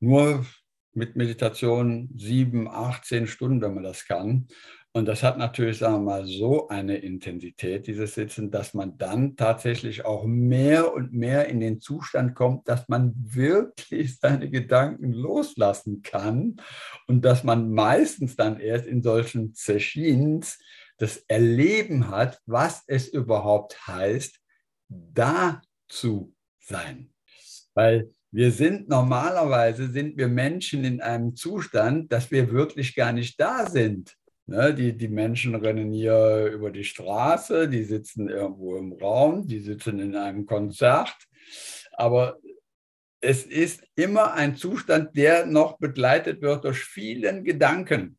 nur mit Meditation sieben, acht, zehn Stunden, wenn man das kann. Und das hat natürlich, sagen wir mal, so eine Intensität, dieses Sitzen, dass man dann tatsächlich auch mehr und mehr in den Zustand kommt, dass man wirklich seine Gedanken loslassen kann und dass man meistens dann erst in solchen Sessions das Erleben hat, was es überhaupt heißt, da zu sein. Weil wir sind normalerweise, sind wir Menschen in einem Zustand, dass wir wirklich gar nicht da sind. Ne, die, die Menschen rennen hier über die Straße, die sitzen irgendwo im Raum, die sitzen in einem Konzert. Aber es ist immer ein Zustand, der noch begleitet wird durch vielen Gedanken,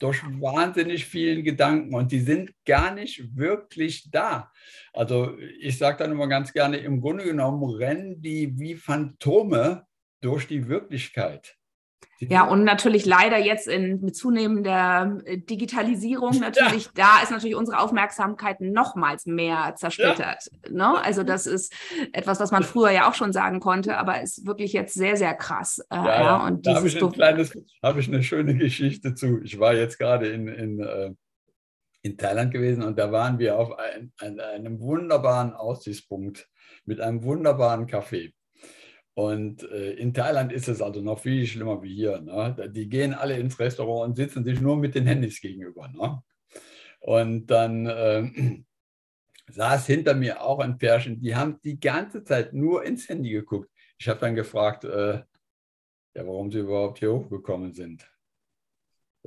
durch wahnsinnig vielen Gedanken. Und die sind gar nicht wirklich da. Also ich sage dann immer ganz gerne, im Grunde genommen rennen die wie Phantome durch die Wirklichkeit. Ja, und natürlich leider jetzt in, mit zunehmender äh, Digitalisierung natürlich, ja. da ist natürlich unsere Aufmerksamkeit nochmals mehr zersplittert. Ja. Ne? Also das ist etwas, was man früher ja auch schon sagen konnte, aber ist wirklich jetzt sehr, sehr krass. Äh, ja, ja. Und da habe ich, ein kleines, habe ich eine schöne Geschichte zu. Ich war jetzt gerade in, in, äh, in Thailand gewesen und da waren wir auf ein, ein, einem wunderbaren Aussichtspunkt mit einem wunderbaren Café. Und äh, in Thailand ist es also noch viel schlimmer wie hier. Ne? Die gehen alle ins Restaurant und sitzen sich nur mit den Handys gegenüber. Ne? Und dann äh, saß hinter mir auch ein Pärchen, die haben die ganze Zeit nur ins Handy geguckt. Ich habe dann gefragt, äh, ja, warum sie überhaupt hier hochgekommen sind.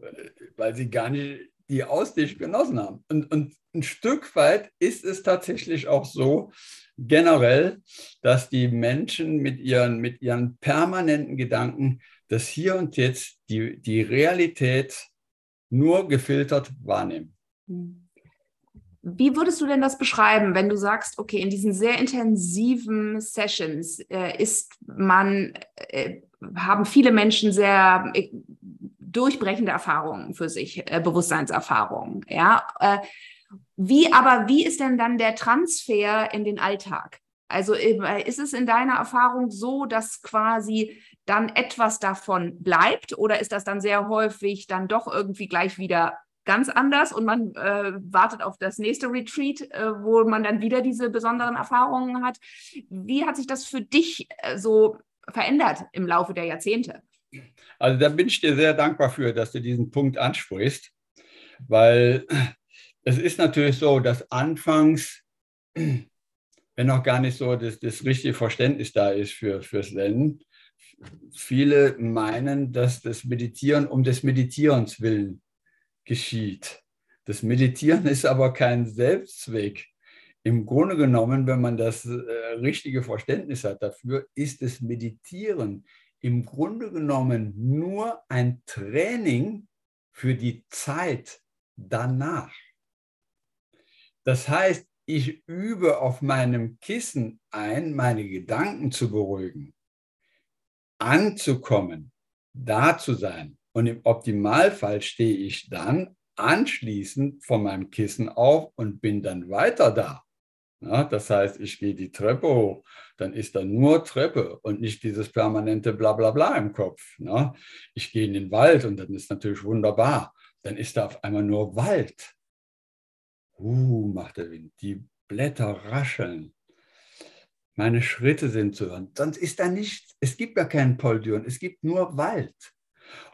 Äh, weil sie gar nicht die Aussicht genossen haben. Und, und ein Stück weit ist es tatsächlich auch so, generell, dass die Menschen mit ihren, mit ihren permanenten Gedanken das Hier und Jetzt, die, die Realität nur gefiltert wahrnehmen. Wie würdest du denn das beschreiben, wenn du sagst, okay, in diesen sehr intensiven Sessions äh, ist man, äh, haben viele Menschen sehr äh, durchbrechende Erfahrungen für sich, äh, Bewusstseinserfahrungen, ja? Äh, wie aber, wie ist denn dann der Transfer in den Alltag? Also äh, ist es in deiner Erfahrung so, dass quasi dann etwas davon bleibt oder ist das dann sehr häufig dann doch irgendwie gleich wieder ganz anders und man äh, wartet auf das nächste Retreat, äh, wo man dann wieder diese besonderen Erfahrungen hat? Wie hat sich das für dich äh, so verändert im Laufe der Jahrzehnte? Also da bin ich dir sehr dankbar für, dass du diesen Punkt ansprichst, weil es ist natürlich so, dass anfangs, wenn noch gar nicht so das, das richtige Verständnis da ist für, fürs Zen, viele meinen, dass das Meditieren um des Meditierens willen geschieht. Das Meditieren ist aber kein Selbstzweck. Im Grunde genommen, wenn man das äh, richtige Verständnis hat dafür, ist das Meditieren im Grunde genommen nur ein Training für die Zeit danach. Das heißt, ich übe auf meinem Kissen ein, meine Gedanken zu beruhigen, anzukommen, da zu sein. Und im Optimalfall stehe ich dann anschließend von meinem Kissen auf und bin dann weiter da. Ja, das heißt, ich gehe die Treppe hoch, dann ist da nur Treppe und nicht dieses permanente Blablabla im Kopf. Ne? Ich gehe in den Wald und dann ist natürlich wunderbar. Dann ist da auf einmal nur Wald. Uh, macht der Wind. Die Blätter rascheln. Meine Schritte sind zu hören. Sonst ist da nichts. Es gibt gar keinen Poldüren. Es gibt nur Wald.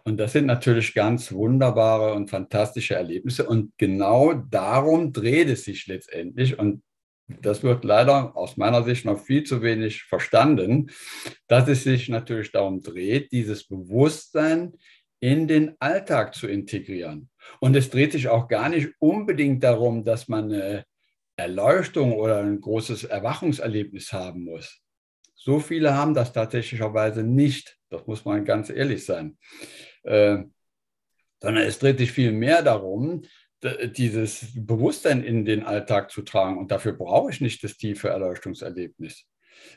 Und das sind natürlich ganz wunderbare und fantastische Erlebnisse. Und genau darum dreht es sich letztendlich. Und das wird leider aus meiner Sicht noch viel zu wenig verstanden, dass es sich natürlich darum dreht, dieses Bewusstsein in den Alltag zu integrieren. Und es dreht sich auch gar nicht unbedingt darum, dass man eine Erleuchtung oder ein großes Erwachungserlebnis haben muss. So viele haben das tatsächlicherweise nicht. Das muss man ganz ehrlich sein. Äh, sondern es dreht sich viel mehr darum, dieses Bewusstsein in den Alltag zu tragen. Und dafür brauche ich nicht das tiefe Erleuchtungserlebnis.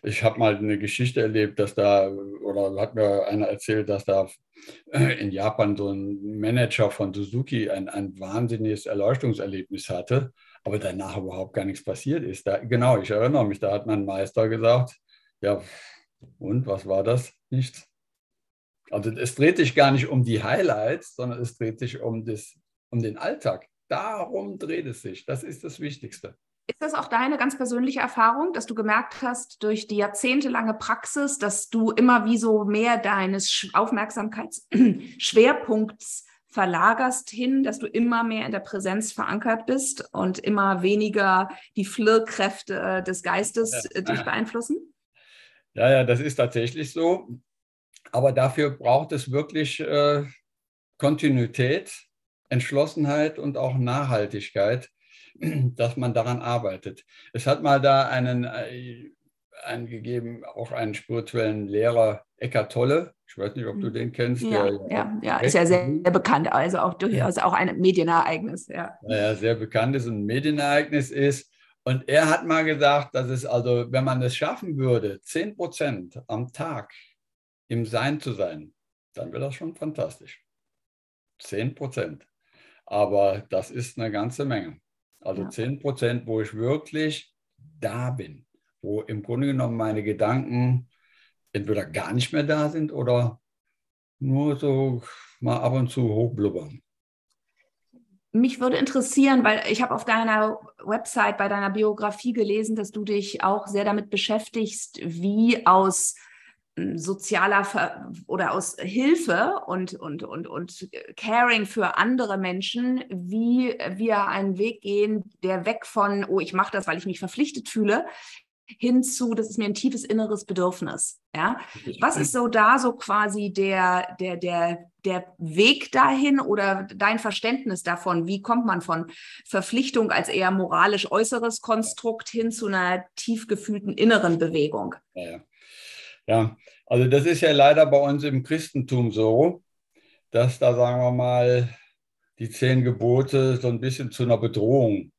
Ich habe mal eine Geschichte erlebt, dass da, oder hat mir einer erzählt, dass da in Japan so ein Manager von Suzuki ein, ein wahnsinniges Erleuchtungserlebnis hatte, aber danach überhaupt gar nichts passiert ist. Da, genau, ich erinnere mich, da hat mein Meister gesagt, ja, und was war das? Nichts. Also es dreht sich gar nicht um die Highlights, sondern es dreht sich um das, um den Alltag. Darum dreht es sich. Das ist das Wichtigste. Ist das auch deine ganz persönliche Erfahrung, dass du gemerkt hast durch die jahrzehntelange Praxis, dass du immer wie so mehr deines Aufmerksamkeitsschwerpunkts verlagerst hin, dass du immer mehr in der Präsenz verankert bist und immer weniger die Flirrkräfte des Geistes ja. dich beeinflussen? Ja, ja, das ist tatsächlich so. Aber dafür braucht es wirklich äh, Kontinuität, Entschlossenheit und auch Nachhaltigkeit dass man daran arbeitet. Es hat mal da einen, äh, einen gegeben, auch einen spirituellen Lehrer, Eckart Tolle. Ich weiß nicht, ob du mhm. den kennst. Ja, der, ja, ja, ist ja sehr, sehr, bekannt, also auch durchaus auch ein Medienereignis. Ja. ja, sehr bekannt ist, ein Medienereignis ist. Und er hat mal gesagt, dass es also, wenn man es schaffen würde, 10 Prozent am Tag im Sein zu sein, dann wäre das schon fantastisch. 10 Prozent. Aber das ist eine ganze Menge. Also ja. 10 Prozent, wo ich wirklich da bin, wo im Grunde genommen meine Gedanken entweder gar nicht mehr da sind oder nur so mal ab und zu hochblubbern. Mich würde interessieren, weil ich habe auf deiner Website, bei deiner Biografie gelesen, dass du dich auch sehr damit beschäftigst, wie aus sozialer Ver oder aus Hilfe und, und, und, und Caring für andere Menschen, wie wir einen Weg gehen, der weg von, oh, ich mache das, weil ich mich verpflichtet fühle, hinzu, das ist mir ein tiefes inneres Bedürfnis. Ja? Was ist so da so quasi der, der, der, der Weg dahin oder dein Verständnis davon? Wie kommt man von Verpflichtung als eher moralisch äußeres Konstrukt hin zu einer tief gefühlten inneren Bewegung? Ja, ja. Ja, also das ist ja leider bei uns im Christentum so, dass da, sagen wir mal, die zehn Gebote so ein bisschen zu einer Bedrohung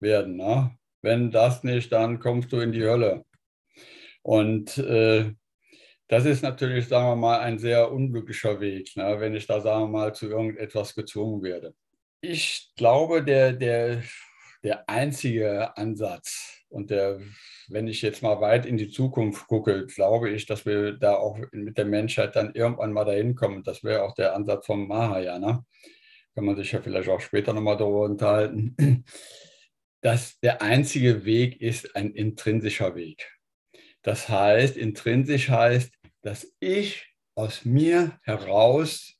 werden. Ne? Wenn das nicht, dann kommst du in die Hölle. Und äh, das ist natürlich, sagen wir mal, ein sehr unglücklicher Weg, ne? wenn ich da, sagen wir mal, zu irgendetwas gezwungen werde. Ich glaube, der, der, der einzige Ansatz und der wenn ich jetzt mal weit in die Zukunft gucke, glaube ich, dass wir da auch mit der Menschheit dann irgendwann mal dahin kommen. Das wäre auch der Ansatz vom Mahayana. Kann man sich ja vielleicht auch später nochmal darüber unterhalten. Dass der einzige Weg ist ein intrinsischer Weg. Das heißt, intrinsisch heißt, dass ich aus mir heraus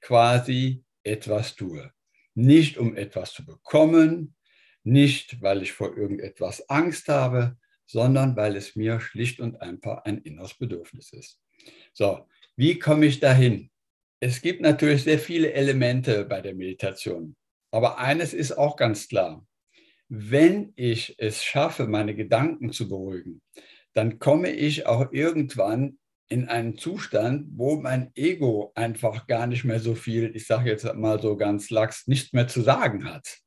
quasi etwas tue. Nicht um etwas zu bekommen, nicht weil ich vor irgendetwas Angst habe, sondern weil es mir schlicht und einfach ein inneres Bedürfnis ist. So, wie komme ich dahin? Es gibt natürlich sehr viele Elemente bei der Meditation, aber eines ist auch ganz klar. Wenn ich es schaffe, meine Gedanken zu beruhigen, dann komme ich auch irgendwann in einen Zustand, wo mein Ego einfach gar nicht mehr so viel, ich sage jetzt mal so ganz lax, nicht mehr zu sagen hat.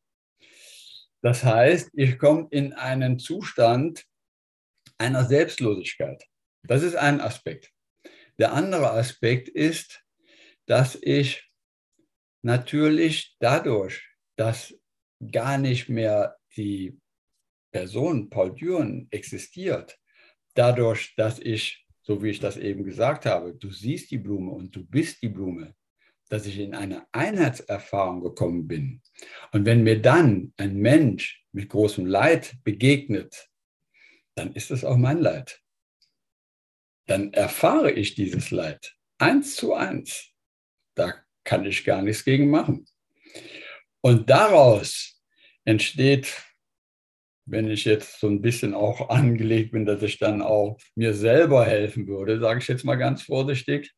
Das heißt, ich komme in einen Zustand, einer Selbstlosigkeit. Das ist ein Aspekt. Der andere Aspekt ist, dass ich natürlich dadurch, dass gar nicht mehr die Person Paul Düren existiert, dadurch, dass ich, so wie ich das eben gesagt habe, du siehst die Blume und du bist die Blume, dass ich in eine Einheitserfahrung gekommen bin. Und wenn mir dann ein Mensch mit großem Leid begegnet, dann ist es auch mein Leid. Dann erfahre ich dieses Leid eins zu eins. Da kann ich gar nichts gegen machen. Und daraus entsteht, wenn ich jetzt so ein bisschen auch angelegt bin, dass ich dann auch mir selber helfen würde, sage ich jetzt mal ganz vorsichtig,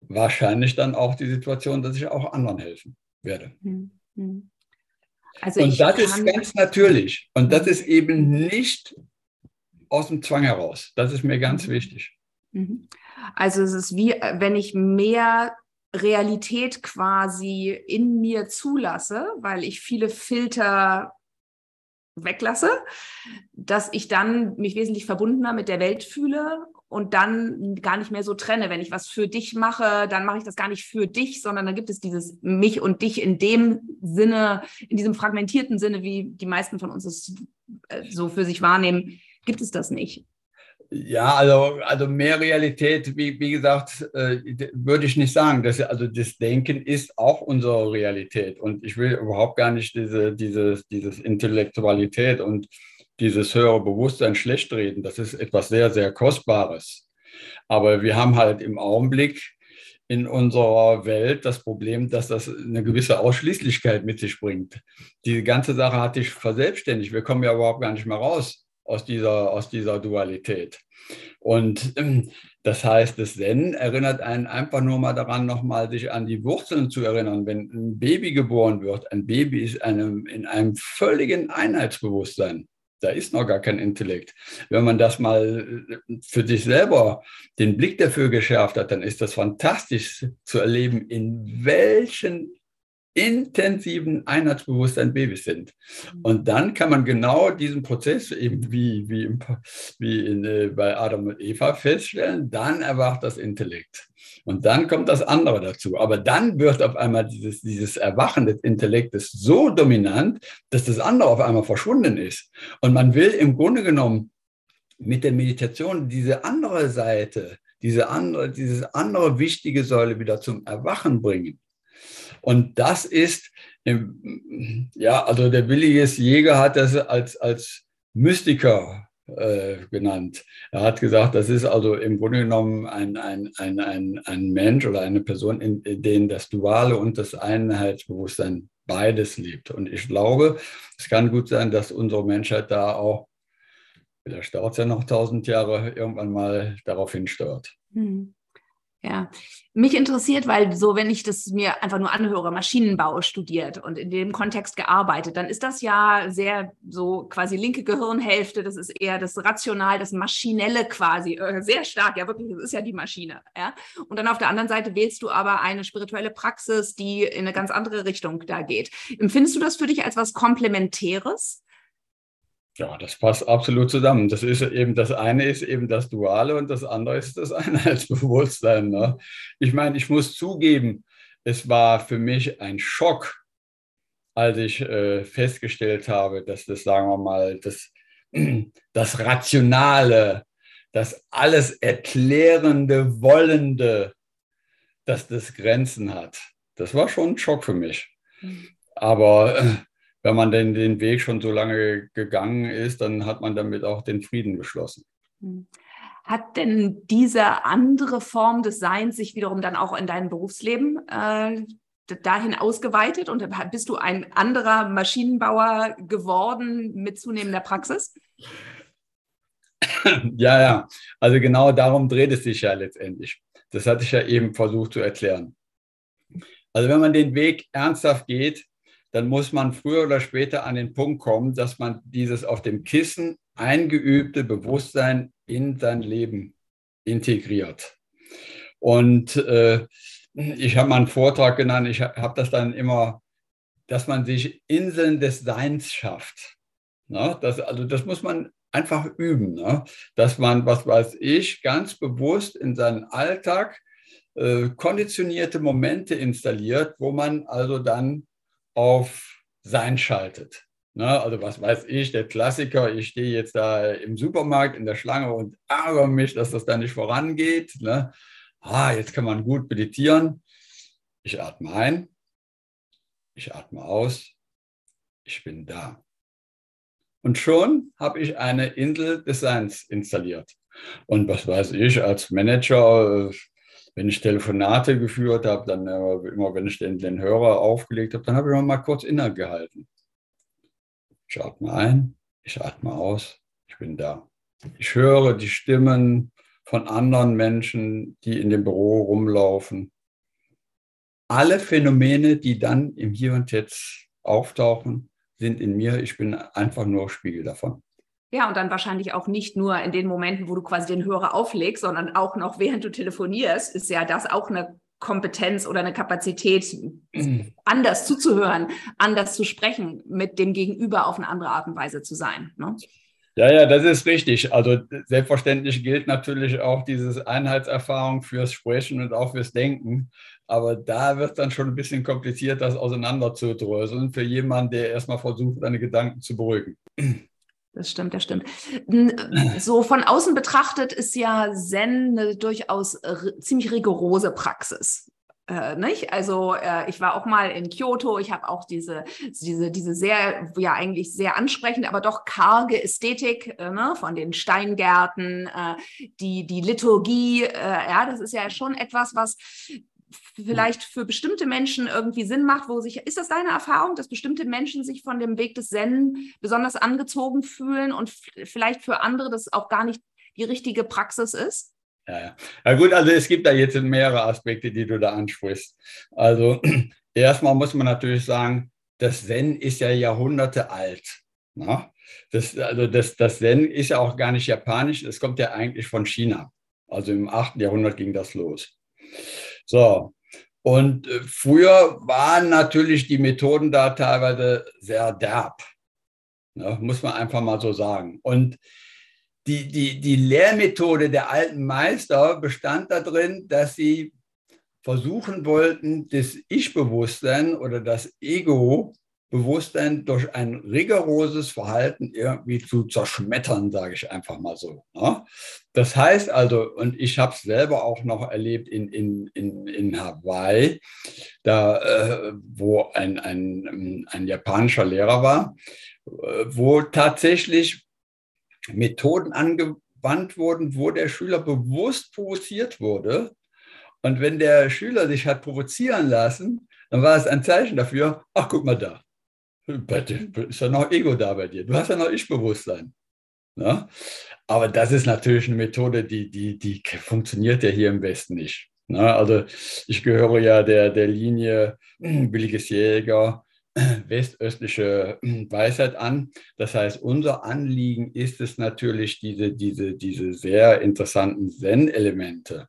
wahrscheinlich dann auch die Situation, dass ich auch anderen helfen werde. Mhm. Also und das ist ganz natürlich. Und das ist eben nicht aus dem Zwang heraus. Das ist mir ganz mhm. wichtig. Mhm. Also es ist wie, wenn ich mehr Realität quasi in mir zulasse, weil ich viele Filter weglasse, dass ich dann mich wesentlich verbundener mit der Welt fühle und dann gar nicht mehr so trenne. Wenn ich was für dich mache, dann mache ich das gar nicht für dich, sondern dann gibt es dieses mich und dich in dem Sinne, in diesem fragmentierten Sinne, wie die meisten von uns es äh, so für sich wahrnehmen, gibt es das nicht. Ja, also, also mehr Realität, wie, wie gesagt, äh, würde ich nicht sagen. Das, also das Denken ist auch unsere Realität. Und ich will überhaupt gar nicht diese, diese, dieses Intellektualität und dieses höhere Bewusstsein schlecht reden. Das ist etwas sehr, sehr Kostbares. Aber wir haben halt im Augenblick in unserer Welt das Problem, dass das eine gewisse Ausschließlichkeit mit sich bringt. Die ganze Sache hat sich verselbstständigt. Wir kommen ja überhaupt gar nicht mehr raus aus dieser, aus dieser Dualität. Und ähm, das heißt, das Zen erinnert einen einfach nur mal daran, nochmal sich an die Wurzeln zu erinnern. Wenn ein Baby geboren wird, ein Baby ist einem, in einem völligen Einheitsbewusstsein. Da ist noch gar kein Intellekt. Wenn man das mal äh, für sich selber den Blick dafür geschärft hat, dann ist das fantastisch zu erleben, in welchen intensiven Einheitsbewusstsein Babys sind. Mhm. Und dann kann man genau diesen Prozess, eben wie, wie, im, wie in, äh, bei Adam und Eva feststellen, dann erwacht das Intellekt. Und dann kommt das andere dazu. Aber dann wird auf einmal dieses, dieses Erwachen des Intellektes so dominant, dass das andere auf einmal verschwunden ist. Und man will im Grunde genommen mit der Meditation diese andere Seite, diese andere, diese andere wichtige Säule wieder zum Erwachen bringen. Und das ist, ja, also der Williges Jäger hat das als, als Mystiker äh, genannt. Er hat gesagt, das ist also im Grunde genommen ein, ein, ein, ein, ein Mensch oder eine Person, in, in denen das Duale und das Einheitsbewusstsein beides lebt. Und ich glaube, es kann gut sein, dass unsere Menschheit da auch, vielleicht dauert es ja noch tausend Jahre, irgendwann mal darauf hinsteuert. Hm. Ja, mich interessiert, weil so, wenn ich das mir einfach nur anhöre, Maschinenbau studiert und in dem Kontext gearbeitet, dann ist das ja sehr so quasi linke Gehirnhälfte, das ist eher das Rational, das Maschinelle quasi, äh, sehr stark, ja wirklich, das ist ja die Maschine. Ja? Und dann auf der anderen Seite wählst du aber eine spirituelle Praxis, die in eine ganz andere Richtung da geht. Empfindest du das für dich als was Komplementäres? Ja, das passt absolut zusammen. Das ist eben, das eine ist eben das Duale und das andere ist das Einheitsbewusstsein. Ne? Ich meine, ich muss zugeben, es war für mich ein Schock, als ich äh, festgestellt habe, dass das, sagen wir mal, das, das Rationale, das alles Erklärende, Wollende, dass das Grenzen hat. Das war schon ein Schock für mich. Mhm. Aber äh, wenn man denn den Weg schon so lange gegangen ist, dann hat man damit auch den Frieden geschlossen. Hm. Hat denn diese andere Form des Seins sich wiederum dann auch in deinem Berufsleben äh, dahin ausgeweitet und bist du ein anderer Maschinenbauer geworden mit zunehmender Praxis? Ja, ja. Also genau darum dreht es sich ja letztendlich. Das hatte ich ja eben versucht zu erklären. Also wenn man den Weg ernsthaft geht, dann muss man früher oder später an den Punkt kommen, dass man dieses auf dem Kissen eingeübte Bewusstsein in sein Leben integriert. Und äh, ich habe mal einen Vortrag genannt, ich habe das dann immer, dass man sich Inseln des Seins schafft. Ne? Das, also das muss man einfach üben, ne? dass man, was weiß ich, ganz bewusst in seinen Alltag äh, konditionierte Momente installiert, wo man also dann auf Sein schaltet. Ne? Also was weiß ich, der Klassiker, ich stehe jetzt da im Supermarkt in der Schlange und ärgere mich, dass das da nicht vorangeht. Ne? Ah, jetzt kann man gut meditieren. Ich atme ein, ich atme aus, ich bin da. Und schon habe ich eine Insel des Seins installiert. Und was weiß ich, als Manager äh, wenn ich Telefonate geführt habe, dann äh, immer, wenn ich den, den Hörer aufgelegt habe, dann habe ich noch mal kurz innegehalten. Ich atme ein, ich atme aus, ich bin da. Ich höre die Stimmen von anderen Menschen, die in dem Büro rumlaufen. Alle Phänomene, die dann im Hier und Jetzt auftauchen, sind in mir. Ich bin einfach nur Spiegel davon. Ja, und dann wahrscheinlich auch nicht nur in den Momenten, wo du quasi den Hörer auflegst, sondern auch noch während du telefonierst, ist ja das auch eine Kompetenz oder eine Kapazität, mhm. anders zuzuhören, anders zu sprechen, mit dem Gegenüber auf eine andere Art und Weise zu sein. Ne? Ja, ja, das ist richtig. Also selbstverständlich gilt natürlich auch diese Einheitserfahrung fürs Sprechen und auch fürs Denken. Aber da wird dann schon ein bisschen kompliziert, das auseinanderzudröseln für jemanden, der erstmal versucht, seine Gedanken zu beruhigen. Das stimmt, das stimmt. So von außen betrachtet ist ja Zen eine durchaus ziemlich rigorose Praxis. Äh, nicht? Also äh, ich war auch mal in Kyoto, ich habe auch diese, diese, diese sehr, ja eigentlich sehr ansprechende, aber doch karge Ästhetik äh, ne? von den Steingärten, äh, die, die Liturgie, äh, ja, das ist ja schon etwas, was vielleicht für bestimmte Menschen irgendwie Sinn macht, wo sich, ist das deine Erfahrung, dass bestimmte Menschen sich von dem Weg des Zen besonders angezogen fühlen und vielleicht für andere das auch gar nicht die richtige Praxis ist? Ja, ja. ja gut, also es gibt da jetzt mehrere Aspekte, die du da ansprichst. Also erstmal muss man natürlich sagen, das Zen ist ja Jahrhunderte alt. Ne? Das, also das, das Zen ist ja auch gar nicht japanisch, es kommt ja eigentlich von China. Also im 8. Jahrhundert ging das los. So, und äh, früher waren natürlich die Methoden da teilweise sehr derb. Ne? Muss man einfach mal so sagen. Und die, die, die Lehrmethode der alten Meister bestand darin, dass sie versuchen wollten, das Ich-Bewusstsein oder das Ego-Bewusstsein durch ein rigoroses Verhalten irgendwie zu zerschmettern, sage ich einfach mal so. Ne? Das heißt also, und ich habe es selber auch noch erlebt in, in, in, in Hawaii, da, äh, wo ein, ein, ein japanischer Lehrer war, äh, wo tatsächlich Methoden angewandt wurden, wo der Schüler bewusst provoziert wurde. Und wenn der Schüler sich hat provozieren lassen, dann war es ein Zeichen dafür, ach guck mal da, ist ja noch Ego da bei dir, du hast ja noch Ich-Bewusstsein. Ja? Aber das ist natürlich eine Methode, die, die, die funktioniert ja hier im Westen nicht. Ja? Also ich gehöre ja der, der Linie billiges Jäger, westöstliche hm, Weisheit an. Das heißt, unser Anliegen ist es natürlich, diese, diese, diese sehr interessanten Zen-Elemente,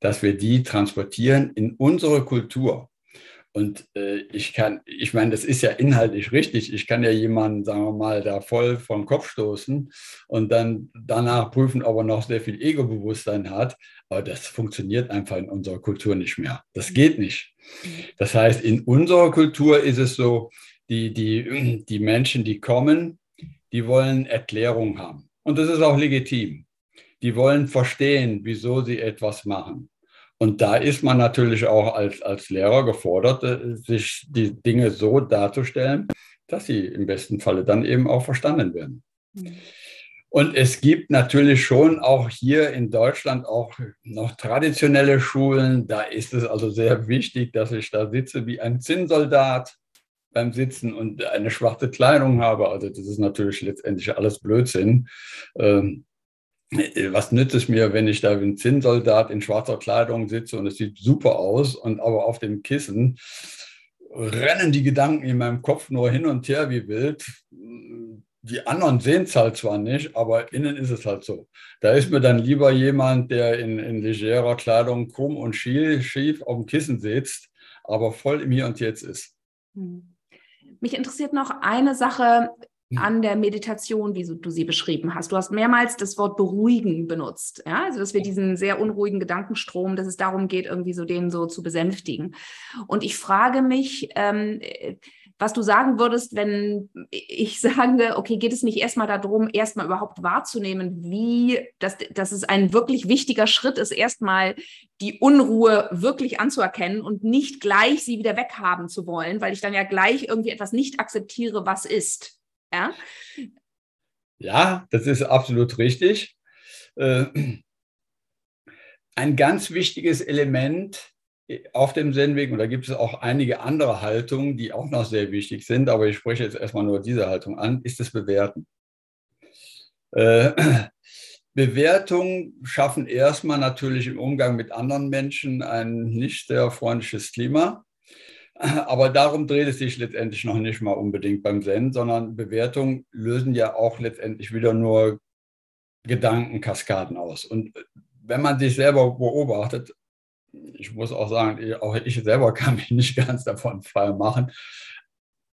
dass wir die transportieren in unsere Kultur. Und äh, ich kann, ich meine, das ist ja inhaltlich richtig. Ich kann ja jemanden, sagen wir mal, da voll vom Kopf stoßen und dann danach prüfen, ob er noch sehr viel Ego-Bewusstsein hat. Aber das funktioniert einfach in unserer Kultur nicht mehr. Das geht nicht. Das heißt, in unserer Kultur ist es so, die, die, die Menschen, die kommen, die wollen Erklärung haben. Und das ist auch legitim. Die wollen verstehen, wieso sie etwas machen. Und da ist man natürlich auch als, als Lehrer gefordert, äh, sich die Dinge so darzustellen, dass sie im besten Falle dann eben auch verstanden werden. Mhm. Und es gibt natürlich schon auch hier in Deutschland auch noch traditionelle Schulen. Da ist es also sehr wichtig, dass ich da sitze wie ein Zinnsoldat beim Sitzen und eine schwarze Kleidung habe. Also das ist natürlich letztendlich alles Blödsinn. Ähm, äh, was nützt es mir, wenn ich da wie ein Zinnsoldat in schwarzer Kleidung sitze und es sieht super aus und aber auf dem Kissen rennen die Gedanken in meinem Kopf nur hin und her wie wild. Die anderen sehen es halt zwar nicht, aber innen ist es halt so. Da ist mir dann lieber jemand, der in, in legerer Kleidung krumm und schief auf dem Kissen sitzt, aber voll im Hier und Jetzt ist. Hm. Mich interessiert noch eine Sache. An der Meditation, wie du sie beschrieben hast. Du hast mehrmals das Wort beruhigen benutzt. Ja, also dass wir diesen sehr unruhigen Gedankenstrom, dass es darum geht, irgendwie so den so zu besänftigen. Und ich frage mich, ähm, was du sagen würdest, wenn ich sage, okay, geht es nicht erstmal darum, erstmal überhaupt wahrzunehmen, wie, dass, dass es ein wirklich wichtiger Schritt ist, erstmal die Unruhe wirklich anzuerkennen und nicht gleich sie wieder weghaben zu wollen, weil ich dann ja gleich irgendwie etwas nicht akzeptiere, was ist. Ja, ja das ist absolut richtig. Äh, ein ganz wichtiges Element auf dem Zen-Weg, und da gibt es auch einige andere Haltungen, die auch noch sehr wichtig sind, aber ich spreche jetzt erstmal nur diese Haltung an, ist das Bewerten. Äh, Bewertungen schaffen erstmal natürlich im Umgang mit anderen Menschen ein nicht sehr freundliches Klima. Aber darum dreht es sich letztendlich noch nicht mal unbedingt beim Zen, sondern Bewertungen lösen ja auch letztendlich wieder nur Gedankenkaskaden aus. Und wenn man sich selber beobachtet, ich muss auch sagen, auch ich selber kann mich nicht ganz davon frei machen.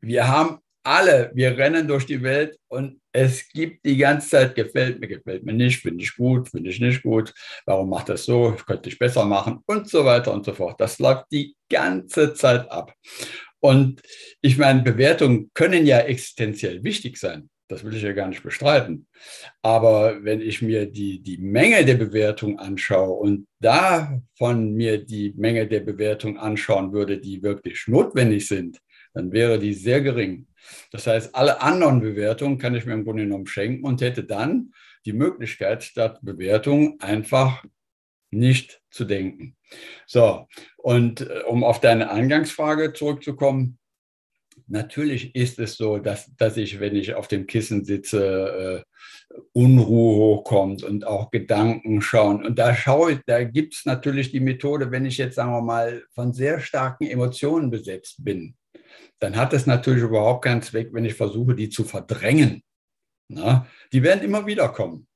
Wir haben alle, wir rennen durch die Welt und es gibt die ganze Zeit, gefällt mir, gefällt mir nicht, finde ich gut, finde ich nicht gut, warum macht das so, könnte ich besser machen und so weiter und so fort. Das läuft die ganze Zeit ab. Und ich meine, Bewertungen können ja existenziell wichtig sein. Das will ich ja gar nicht bestreiten. Aber wenn ich mir die, die Menge der Bewertung anschaue und davon mir die Menge der Bewertung anschauen würde, die wirklich notwendig sind, dann wäre die sehr gering. Das heißt, alle anderen Bewertungen kann ich mir im Grunde genommen schenken und hätte dann die Möglichkeit, statt Bewertung einfach nicht zu denken. So, und äh, um auf deine Eingangsfrage zurückzukommen, natürlich ist es so, dass, dass ich, wenn ich auf dem Kissen sitze, äh, Unruhe hochkommt und auch Gedanken schauen. Und da schaue da gibt es natürlich die Methode, wenn ich jetzt, sagen wir mal, von sehr starken Emotionen besetzt bin, dann hat es natürlich überhaupt keinen Zweck, wenn ich versuche, die zu verdrängen. Na, die werden immer wieder kommen.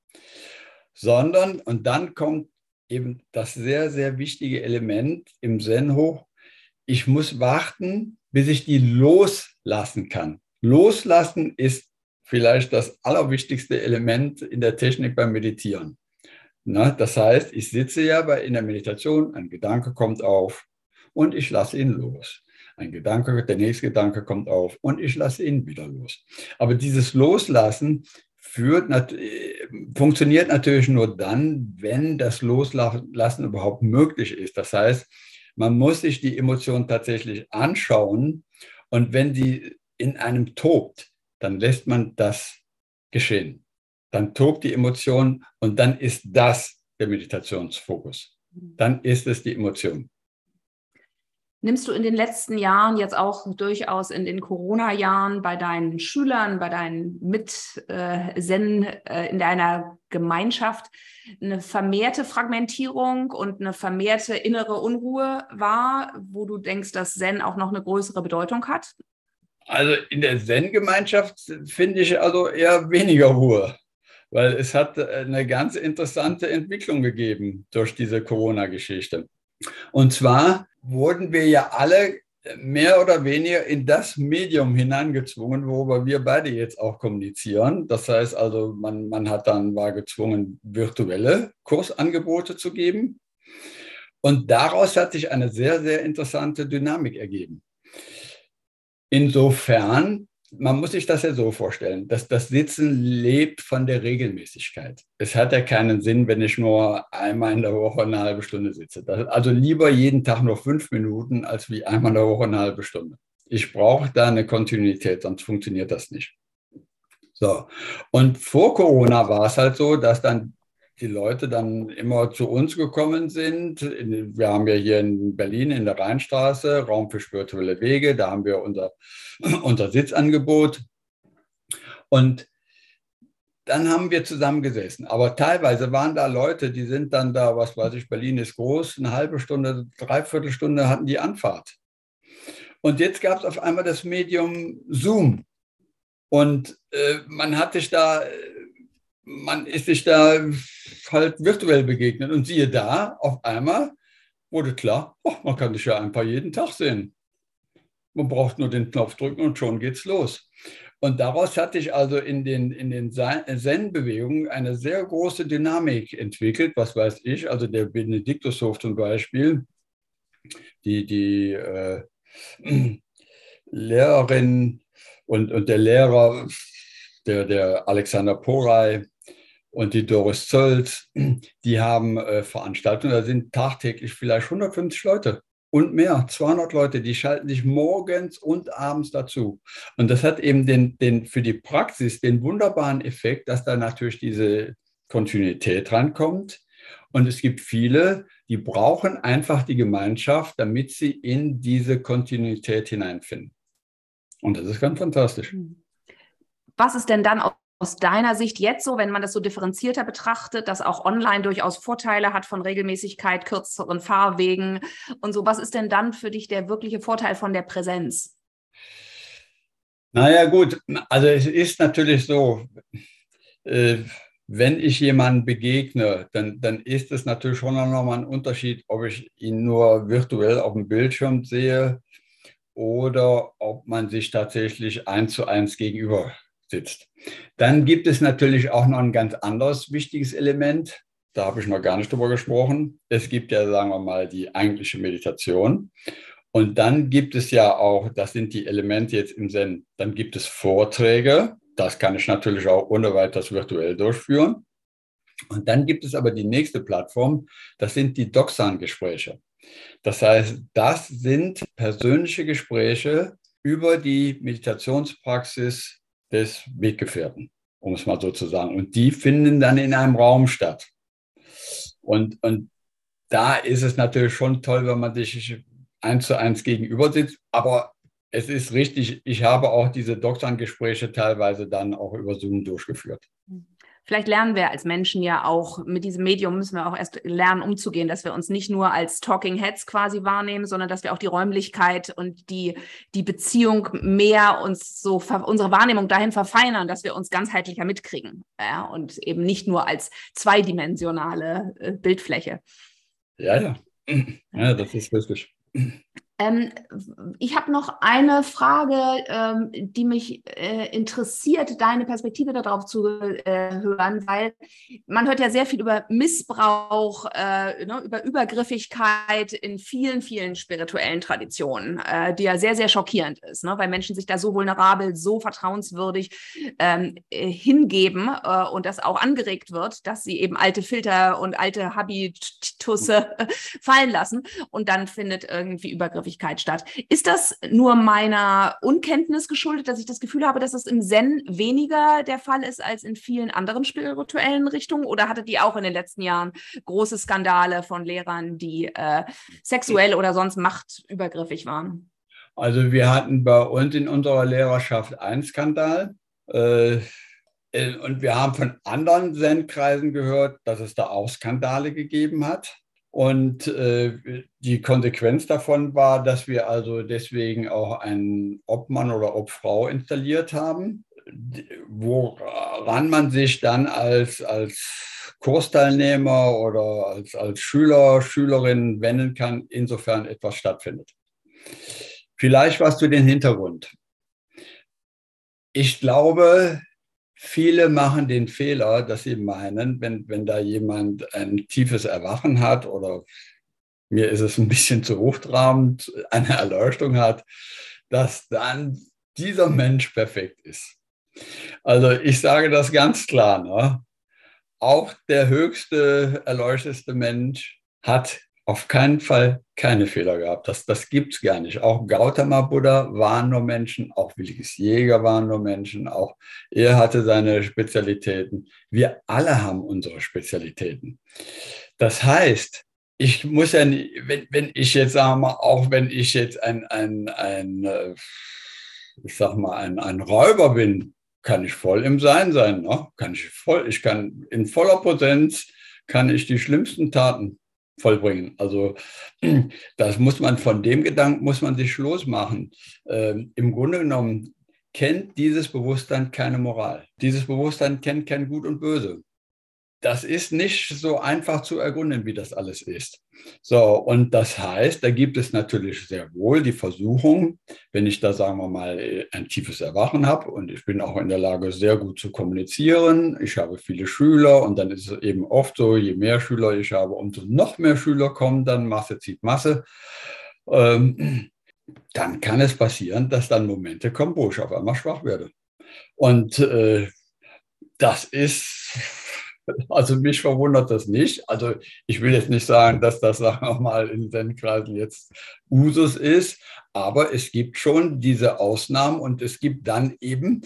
Sondern, und dann kommt eben das sehr, sehr wichtige Element im Zen hoch, ich muss warten, bis ich die loslassen kann. Loslassen ist vielleicht das allerwichtigste Element in der Technik beim Meditieren. Na, das heißt, ich sitze ja bei, in der Meditation, ein Gedanke kommt auf und ich lasse ihn los. Ein Gedanke, der nächste Gedanke kommt auf und ich lasse ihn wieder los. Aber dieses Loslassen führt, funktioniert natürlich nur dann, wenn das Loslassen überhaupt möglich ist. Das heißt, man muss sich die Emotion tatsächlich anschauen und wenn die in einem tobt, dann lässt man das geschehen. Dann tobt die Emotion und dann ist das der Meditationsfokus. Dann ist es die Emotion. Nimmst du in den letzten Jahren, jetzt auch durchaus in den Corona-Jahren, bei deinen Schülern, bei deinen Mit-Zen äh, in deiner Gemeinschaft eine vermehrte Fragmentierung und eine vermehrte innere Unruhe wahr, wo du denkst, dass Zen auch noch eine größere Bedeutung hat? Also in der Zen-Gemeinschaft finde ich also eher weniger Ruhe, weil es hat eine ganz interessante Entwicklung gegeben durch diese Corona-Geschichte. Und zwar wurden wir ja alle mehr oder weniger in das Medium hineingezwungen, worüber wir beide jetzt auch kommunizieren. Das heißt also, man, man hat dann war gezwungen, virtuelle Kursangebote zu geben. Und daraus hat sich eine sehr, sehr interessante Dynamik ergeben. Insofern man muss sich das ja so vorstellen, dass das Sitzen lebt von der Regelmäßigkeit. Es hat ja keinen Sinn, wenn ich nur einmal in der Woche eine halbe Stunde sitze. also lieber jeden Tag nur fünf Minuten, als wie einmal in der Woche eine halbe Stunde. Ich brauche da eine Kontinuität, sonst funktioniert das nicht. So. Und vor Corona war es halt so, dass dann die Leute dann immer zu uns gekommen sind. Wir haben ja hier in Berlin in der Rheinstraße Raum für spirituelle Wege, da haben wir unser, unser Sitzangebot. Und dann haben wir zusammengesessen. Aber teilweise waren da Leute, die sind dann da, was weiß ich, Berlin ist groß, eine halbe Stunde, dreiviertel Stunde hatten die Anfahrt. Und jetzt gab es auf einmal das Medium Zoom. Und äh, man hat sich da man ist sich da halt virtuell begegnet und siehe da, auf einmal wurde klar, oh, man kann dich ja einfach jeden Tag sehen. Man braucht nur den Knopf drücken und schon geht's los. Und daraus hatte ich also in den, in den Zen-Bewegungen eine sehr große Dynamik entwickelt. Was weiß ich, also der Benediktushof zum Beispiel, die, die äh, Lehrerin und, und der Lehrer, der, der Alexander Porey, und die Doris Zölz, die haben äh, Veranstaltungen, da sind tagtäglich vielleicht 150 Leute und mehr, 200 Leute, die schalten sich morgens und abends dazu. Und das hat eben den, den, für die Praxis den wunderbaren Effekt, dass da natürlich diese Kontinuität rankommt. Und es gibt viele, die brauchen einfach die Gemeinschaft, damit sie in diese Kontinuität hineinfinden. Und das ist ganz fantastisch. Was ist denn dann aus deiner Sicht jetzt so, wenn man das so differenzierter betrachtet, dass auch online durchaus Vorteile hat von Regelmäßigkeit, kürzeren Fahrwegen und so? Was ist denn dann für dich der wirkliche Vorteil von der Präsenz? Naja, gut, also es ist natürlich so, äh, wenn ich jemandem begegne, dann, dann ist es natürlich schon nochmal ein Unterschied, ob ich ihn nur virtuell auf dem Bildschirm sehe oder ob man sich tatsächlich eins zu eins gegenüber sitzt. Dann gibt es natürlich auch noch ein ganz anderes wichtiges Element. Da habe ich noch gar nicht drüber gesprochen. Es gibt ja, sagen wir mal, die eigentliche Meditation. Und dann gibt es ja auch, das sind die Elemente jetzt im Zen, dann gibt es Vorträge, Das kann ich natürlich auch ohne weiteres virtuell durchführen. Und dann gibt es aber die nächste Plattform, das sind die Doxan-Gespräche. Das heißt, das sind persönliche Gespräche über die Meditationspraxis des Weggefährten, um es mal so zu sagen. Und die finden dann in einem Raum statt. Und, und da ist es natürlich schon toll, wenn man sich eins zu eins gegenüber sitzt. Aber es ist richtig, ich habe auch diese Doktorangespräche teilweise dann auch über Zoom durchgeführt. Vielleicht lernen wir als Menschen ja auch, mit diesem Medium müssen wir auch erst lernen, umzugehen, dass wir uns nicht nur als Talking Heads quasi wahrnehmen, sondern dass wir auch die Räumlichkeit und die, die Beziehung mehr uns so, unsere Wahrnehmung dahin verfeinern, dass wir uns ganzheitlicher mitkriegen ja, und eben nicht nur als zweidimensionale äh, Bildfläche. Ja, ja. Ja, das ist richtig. Ähm, ich habe noch eine Frage, ähm, die mich äh, interessiert, deine Perspektive darauf zu äh, hören, weil man hört ja sehr viel über Missbrauch, äh, ne, über Übergriffigkeit in vielen, vielen spirituellen Traditionen, äh, die ja sehr, sehr schockierend ist, ne, weil Menschen sich da so vulnerabel, so vertrauenswürdig ähm, äh, hingeben äh, und das auch angeregt wird, dass sie eben alte Filter und alte Habitusse fallen lassen. Und dann findet irgendwie Übergriffigkeit statt. Ist das nur meiner Unkenntnis geschuldet, dass ich das Gefühl habe, dass das im Zen weniger der Fall ist als in vielen anderen spirituellen Richtungen? Oder hattet ihr auch in den letzten Jahren große Skandale von Lehrern, die äh, sexuell oder sonst machtübergriffig waren? Also wir hatten bei uns in unserer Lehrerschaft einen Skandal. Äh, äh und wir haben von anderen Zen-Kreisen gehört, dass es da auch Skandale gegeben hat. Und äh, die Konsequenz davon war, dass wir also deswegen auch einen Obmann oder Obfrau installiert haben, woran man sich dann als, als Kursteilnehmer oder als, als Schüler, Schülerin wenden kann, insofern etwas stattfindet. Vielleicht was zu den Hintergrund. Ich glaube, Viele machen den Fehler, dass sie meinen, wenn, wenn da jemand ein tiefes Erwachen hat oder mir ist es ein bisschen zu hochtrabend, eine Erleuchtung hat, dass dann dieser Mensch perfekt ist. Also ich sage das ganz klar. Ne? Auch der höchste, erleuchteste Mensch hat auf keinen Fall keine Fehler gehabt. Das, das gibt es gar nicht. Auch Gautama Buddha waren nur Menschen, auch Williges Jäger waren nur Menschen, auch er hatte seine Spezialitäten. Wir alle haben unsere Spezialitäten. Das heißt, ich muss ja, nicht, wenn, wenn ich jetzt, sagen wir mal, auch wenn ich jetzt ein, ein, ein äh, ich sag mal, ein, ein Räuber bin, kann ich voll im Sein sein. Ne? Kann ich voll, ich kann in voller Potenz kann ich die schlimmsten Taten vollbringen. Also das muss man von dem Gedanken muss man sich losmachen. Ähm, Im Grunde genommen kennt dieses Bewusstsein keine Moral. Dieses Bewusstsein kennt kein Gut und Böse das ist nicht so einfach zu ergründen, wie das alles ist. So, und das heißt, da gibt es natürlich sehr wohl die Versuchung, wenn ich da, sagen wir mal, ein tiefes Erwachen habe und ich bin auch in der Lage, sehr gut zu kommunizieren. Ich habe viele Schüler und dann ist es eben oft so, je mehr Schüler ich habe, umso noch mehr Schüler kommen, dann Masse zieht Masse. Ähm, dann kann es passieren, dass dann Momente kommen, wo ich auf einmal schwach werde. Und äh, das ist also mich verwundert das nicht. Also ich will jetzt nicht sagen, dass das, sagen wir mal, in Zen-Kreisen jetzt Usus ist, aber es gibt schon diese Ausnahmen und es gibt dann eben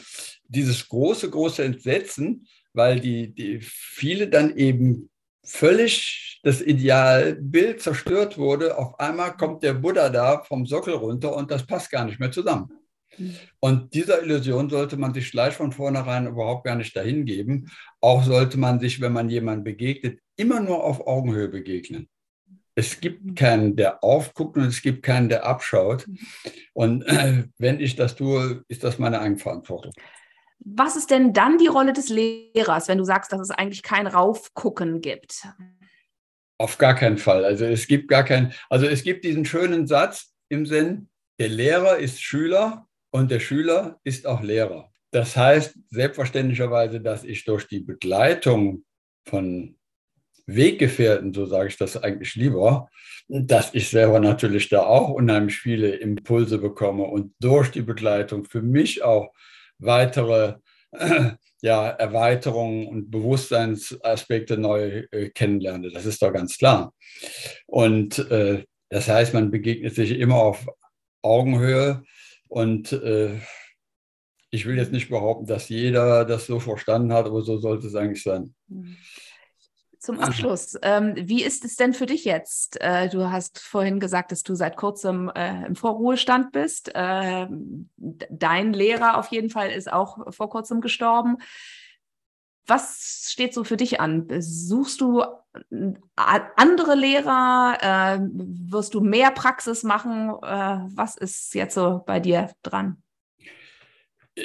dieses große, große Entsetzen, weil die, die viele dann eben völlig das Idealbild zerstört wurde. Auf einmal kommt der Buddha da vom Sockel runter und das passt gar nicht mehr zusammen. Und dieser Illusion sollte man sich gleich von vornherein überhaupt gar nicht dahin geben. Auch sollte man sich, wenn man jemandem begegnet, immer nur auf Augenhöhe begegnen. Es gibt mhm. keinen, der aufguckt und es gibt keinen, der abschaut. Mhm. Und äh, wenn ich das tue, ist das meine Eigenverantwortung. Was ist denn dann die Rolle des Lehrers, wenn du sagst, dass es eigentlich kein Raufgucken gibt? Auf gar keinen Fall. Also es gibt gar keinen, also es gibt diesen schönen Satz im Sinn, der Lehrer ist Schüler und der Schüler ist auch Lehrer. Das heißt selbstverständlicherweise, dass ich durch die Begleitung von Weggefährten, so sage ich das eigentlich lieber, dass ich selber natürlich da auch unheimlich viele Impulse bekomme und durch die Begleitung für mich auch weitere ja, Erweiterungen und Bewusstseinsaspekte neu äh, kennenlerne. Das ist doch ganz klar. Und äh, das heißt, man begegnet sich immer auf Augenhöhe und äh, ich will jetzt nicht behaupten, dass jeder das so verstanden hat, aber so sollte es eigentlich sein. Mhm. Zum Abschluss, ähm, wie ist es denn für dich jetzt? Äh, du hast vorhin gesagt, dass du seit kurzem äh, im Vorruhestand bist. Äh, dein Lehrer auf jeden Fall ist auch vor kurzem gestorben. Was steht so für dich an? Suchst du äh, andere Lehrer? Äh, wirst du mehr Praxis machen? Äh, was ist jetzt so bei dir dran?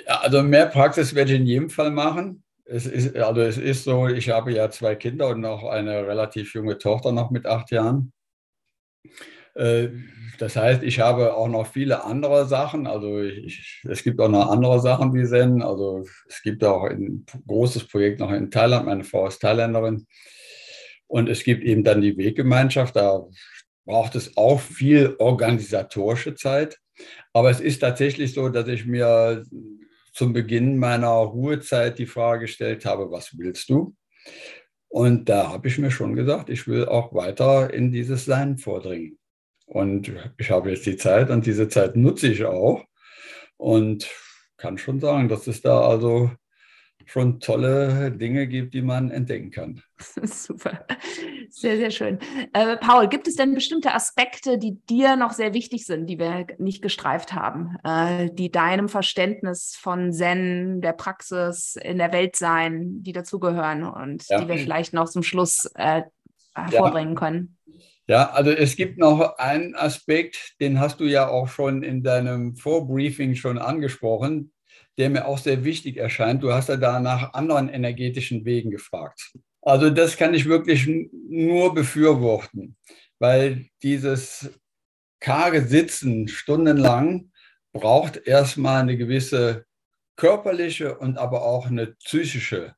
Also mehr Praxis werde ich in jedem Fall machen. Es ist, also es ist so, ich habe ja zwei Kinder und noch eine relativ junge Tochter noch mit acht Jahren. Äh, das heißt, ich habe auch noch viele andere Sachen. Also ich, es gibt auch noch andere Sachen wie Zen. Also es gibt auch ein großes Projekt noch in Thailand. Meine Frau ist Thailänderin. Und es gibt eben dann die Weggemeinschaft. Da braucht es auch viel organisatorische Zeit. Aber es ist tatsächlich so, dass ich mir zum Beginn meiner Ruhezeit die Frage gestellt habe, was willst du? Und da habe ich mir schon gesagt, ich will auch weiter in dieses Sein vordringen. Und ich habe jetzt die Zeit und diese Zeit nutze ich auch und kann schon sagen, dass es da also schon tolle Dinge gibt, die man entdecken kann. Super, sehr, sehr schön. Äh, Paul, gibt es denn bestimmte Aspekte, die dir noch sehr wichtig sind, die wir nicht gestreift haben, äh, die deinem Verständnis von Zen, der Praxis, in der Welt sein, die dazugehören und ja. die wir vielleicht noch zum Schluss äh, hervorbringen ja. können? Ja, also es gibt noch einen Aspekt, den hast du ja auch schon in deinem Vorbriefing schon angesprochen, der mir auch sehr wichtig erscheint. Du hast ja da nach anderen energetischen Wegen gefragt. Also das kann ich wirklich nur befürworten, weil dieses karge Sitzen stundenlang braucht erstmal eine gewisse körperliche und aber auch eine psychische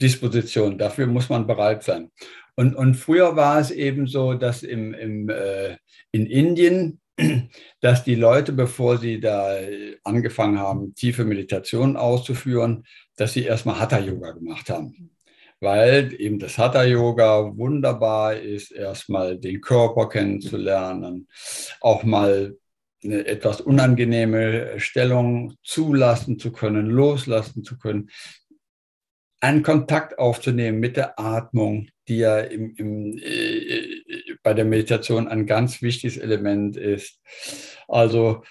Disposition. Dafür muss man bereit sein. Und, und früher war es eben so, dass im, im, äh, in Indien dass die Leute, bevor sie da angefangen haben, tiefe Meditationen auszuführen, dass sie erstmal Hatha-Yoga gemacht haben. Weil eben das Hatha-Yoga wunderbar ist, erstmal den Körper kennenzulernen, auch mal eine etwas unangenehme Stellung zulassen zu können, loslassen zu können, einen Kontakt aufzunehmen mit der Atmung, die ja im, im, äh, bei der Meditation ein ganz wichtiges Element ist. Also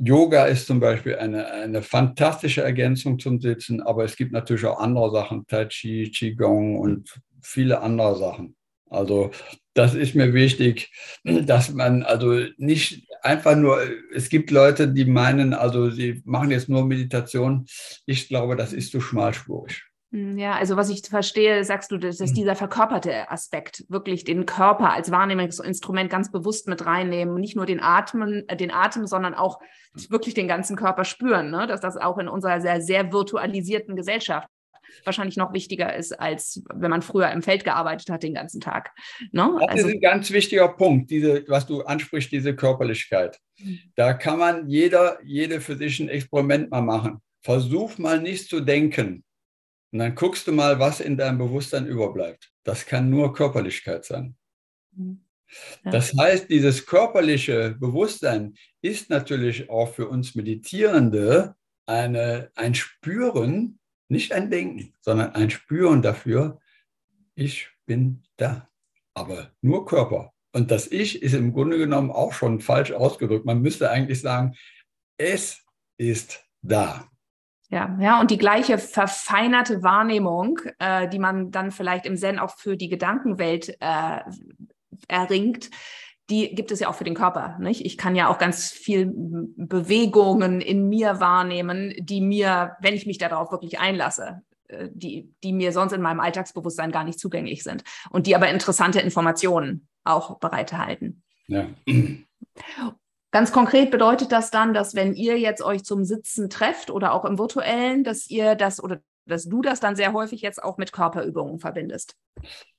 Yoga ist zum Beispiel eine, eine fantastische Ergänzung zum Sitzen, aber es gibt natürlich auch andere Sachen, Tai Chi, Qigong und viele andere Sachen. Also das ist mir wichtig, dass man also nicht einfach nur, es gibt Leute, die meinen, also sie machen jetzt nur Meditation. Ich glaube, das ist zu schmalspurig. Hm, ja, also was ich verstehe, sagst du, dass, dass hm. dieser verkörperte Aspekt, wirklich den Körper als Wahrnehmungsinstrument ganz bewusst mit reinnehmen, nicht nur den Atmen, äh, den Atem, sondern auch wirklich den ganzen Körper spüren, ne? dass das auch in unserer sehr, sehr virtualisierten Gesellschaft wahrscheinlich noch wichtiger ist, als wenn man früher im Feld gearbeitet hat den ganzen Tag. Ne? Das also, ist ein ganz wichtiger Punkt, diese, was du ansprichst, diese Körperlichkeit. Hm. Da kann man jeder, jede für sich ein Experiment mal machen. Versuch mal nicht zu denken, und dann guckst du mal, was in deinem Bewusstsein überbleibt. Das kann nur Körperlichkeit sein. Mhm. Ja. Das heißt, dieses körperliche Bewusstsein ist natürlich auch für uns Meditierende eine, ein Spüren, nicht ein Denken, sondern ein Spüren dafür, ich bin da. Aber nur Körper. Und das Ich ist im Grunde genommen auch schon falsch ausgedrückt. Man müsste eigentlich sagen, es ist da. Ja, ja, und die gleiche verfeinerte Wahrnehmung, äh, die man dann vielleicht im Zen auch für die Gedankenwelt äh, erringt, die gibt es ja auch für den Körper. Nicht? Ich kann ja auch ganz viel Bewegungen in mir wahrnehmen, die mir, wenn ich mich darauf wirklich einlasse, äh, die, die mir sonst in meinem Alltagsbewusstsein gar nicht zugänglich sind und die aber interessante Informationen auch bereithalten. Ja. Ganz konkret bedeutet das dann, dass wenn ihr jetzt euch zum Sitzen trefft oder auch im virtuellen, dass ihr das oder dass du das dann sehr häufig jetzt auch mit Körperübungen verbindest.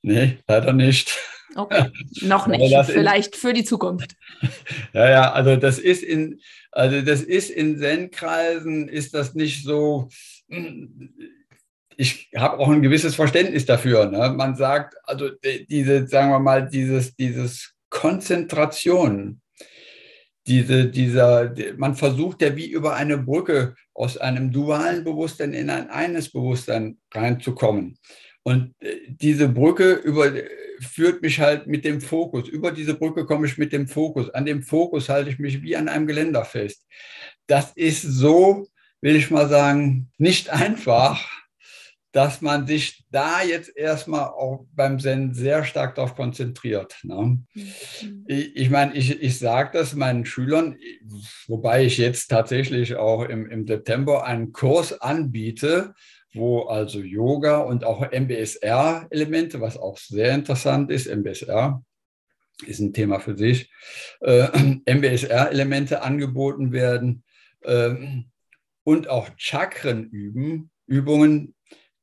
Nee, leider nicht. Okay, noch nicht. Vielleicht für die Zukunft. Ja, ja, also das ist in, also das ist in Zen-Kreisen, ist das nicht so. Ich habe auch ein gewisses Verständnis dafür. Ne? Man sagt, also diese, sagen wir mal, dieses, dieses Konzentration, diese, dieser, man versucht ja wie über eine Brücke aus einem dualen Bewusstsein in ein eines Bewusstsein reinzukommen. Und äh, diese Brücke über, führt mich halt mit dem Fokus. Über diese Brücke komme ich mit dem Fokus. An dem Fokus halte ich mich wie an einem Geländer fest. Das ist so, will ich mal sagen, nicht einfach dass man sich da jetzt erstmal auch beim Zen sehr stark darauf konzentriert. Ne? Mhm. Ich, ich meine, ich, ich sage das meinen Schülern, wobei ich jetzt tatsächlich auch im, im September einen Kurs anbiete, wo also Yoga und auch MBSR-Elemente, was auch sehr interessant ist, MBSR ist ein Thema für sich, äh, MBSR-Elemente angeboten werden äh, und auch Chakrenüben, Übungen,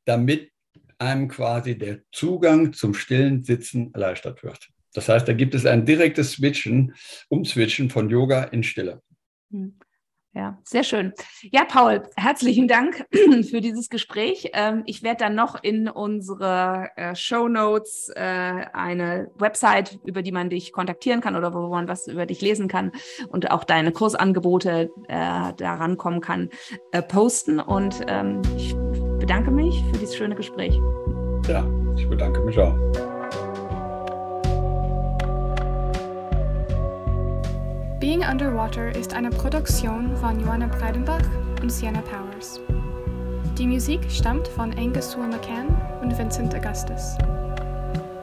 damit einem quasi der Zugang zum stillen Sitzen erleichtert wird. Das heißt, da gibt es ein direktes Switchen, Umswitchen von Yoga in Stille. Hm. Ja, sehr schön. Ja, Paul, herzlichen Dank für dieses Gespräch. Ähm, ich werde dann noch in unsere äh, Show Notes äh, eine Website, über die man dich kontaktieren kann oder wo man was über dich lesen kann und auch deine Kursangebote äh, daran kommen kann, posten. Und ähm, ich bedanke mich für dieses schöne Gespräch. Ja, ich bedanke mich auch. Being Underwater ist eine Produktion von Joanna Breidenbach und Sienna Powers. Die Musik stammt von Angus Sewell McCann und Vincent Augustus.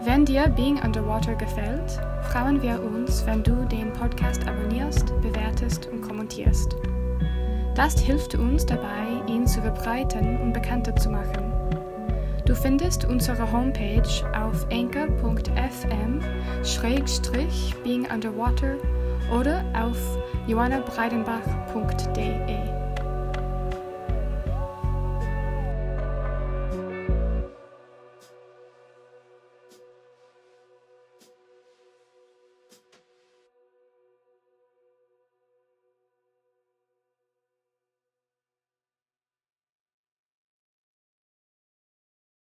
Wenn dir Being Underwater gefällt, freuen wir uns, wenn du den Podcast abonnierst, bewertest und kommentierst. Das hilft uns dabei, ihn zu verbreiten und bekannter zu machen. Du findest unsere Homepage auf anchor.fm-being underwater oder auf johannabreidenbach.de.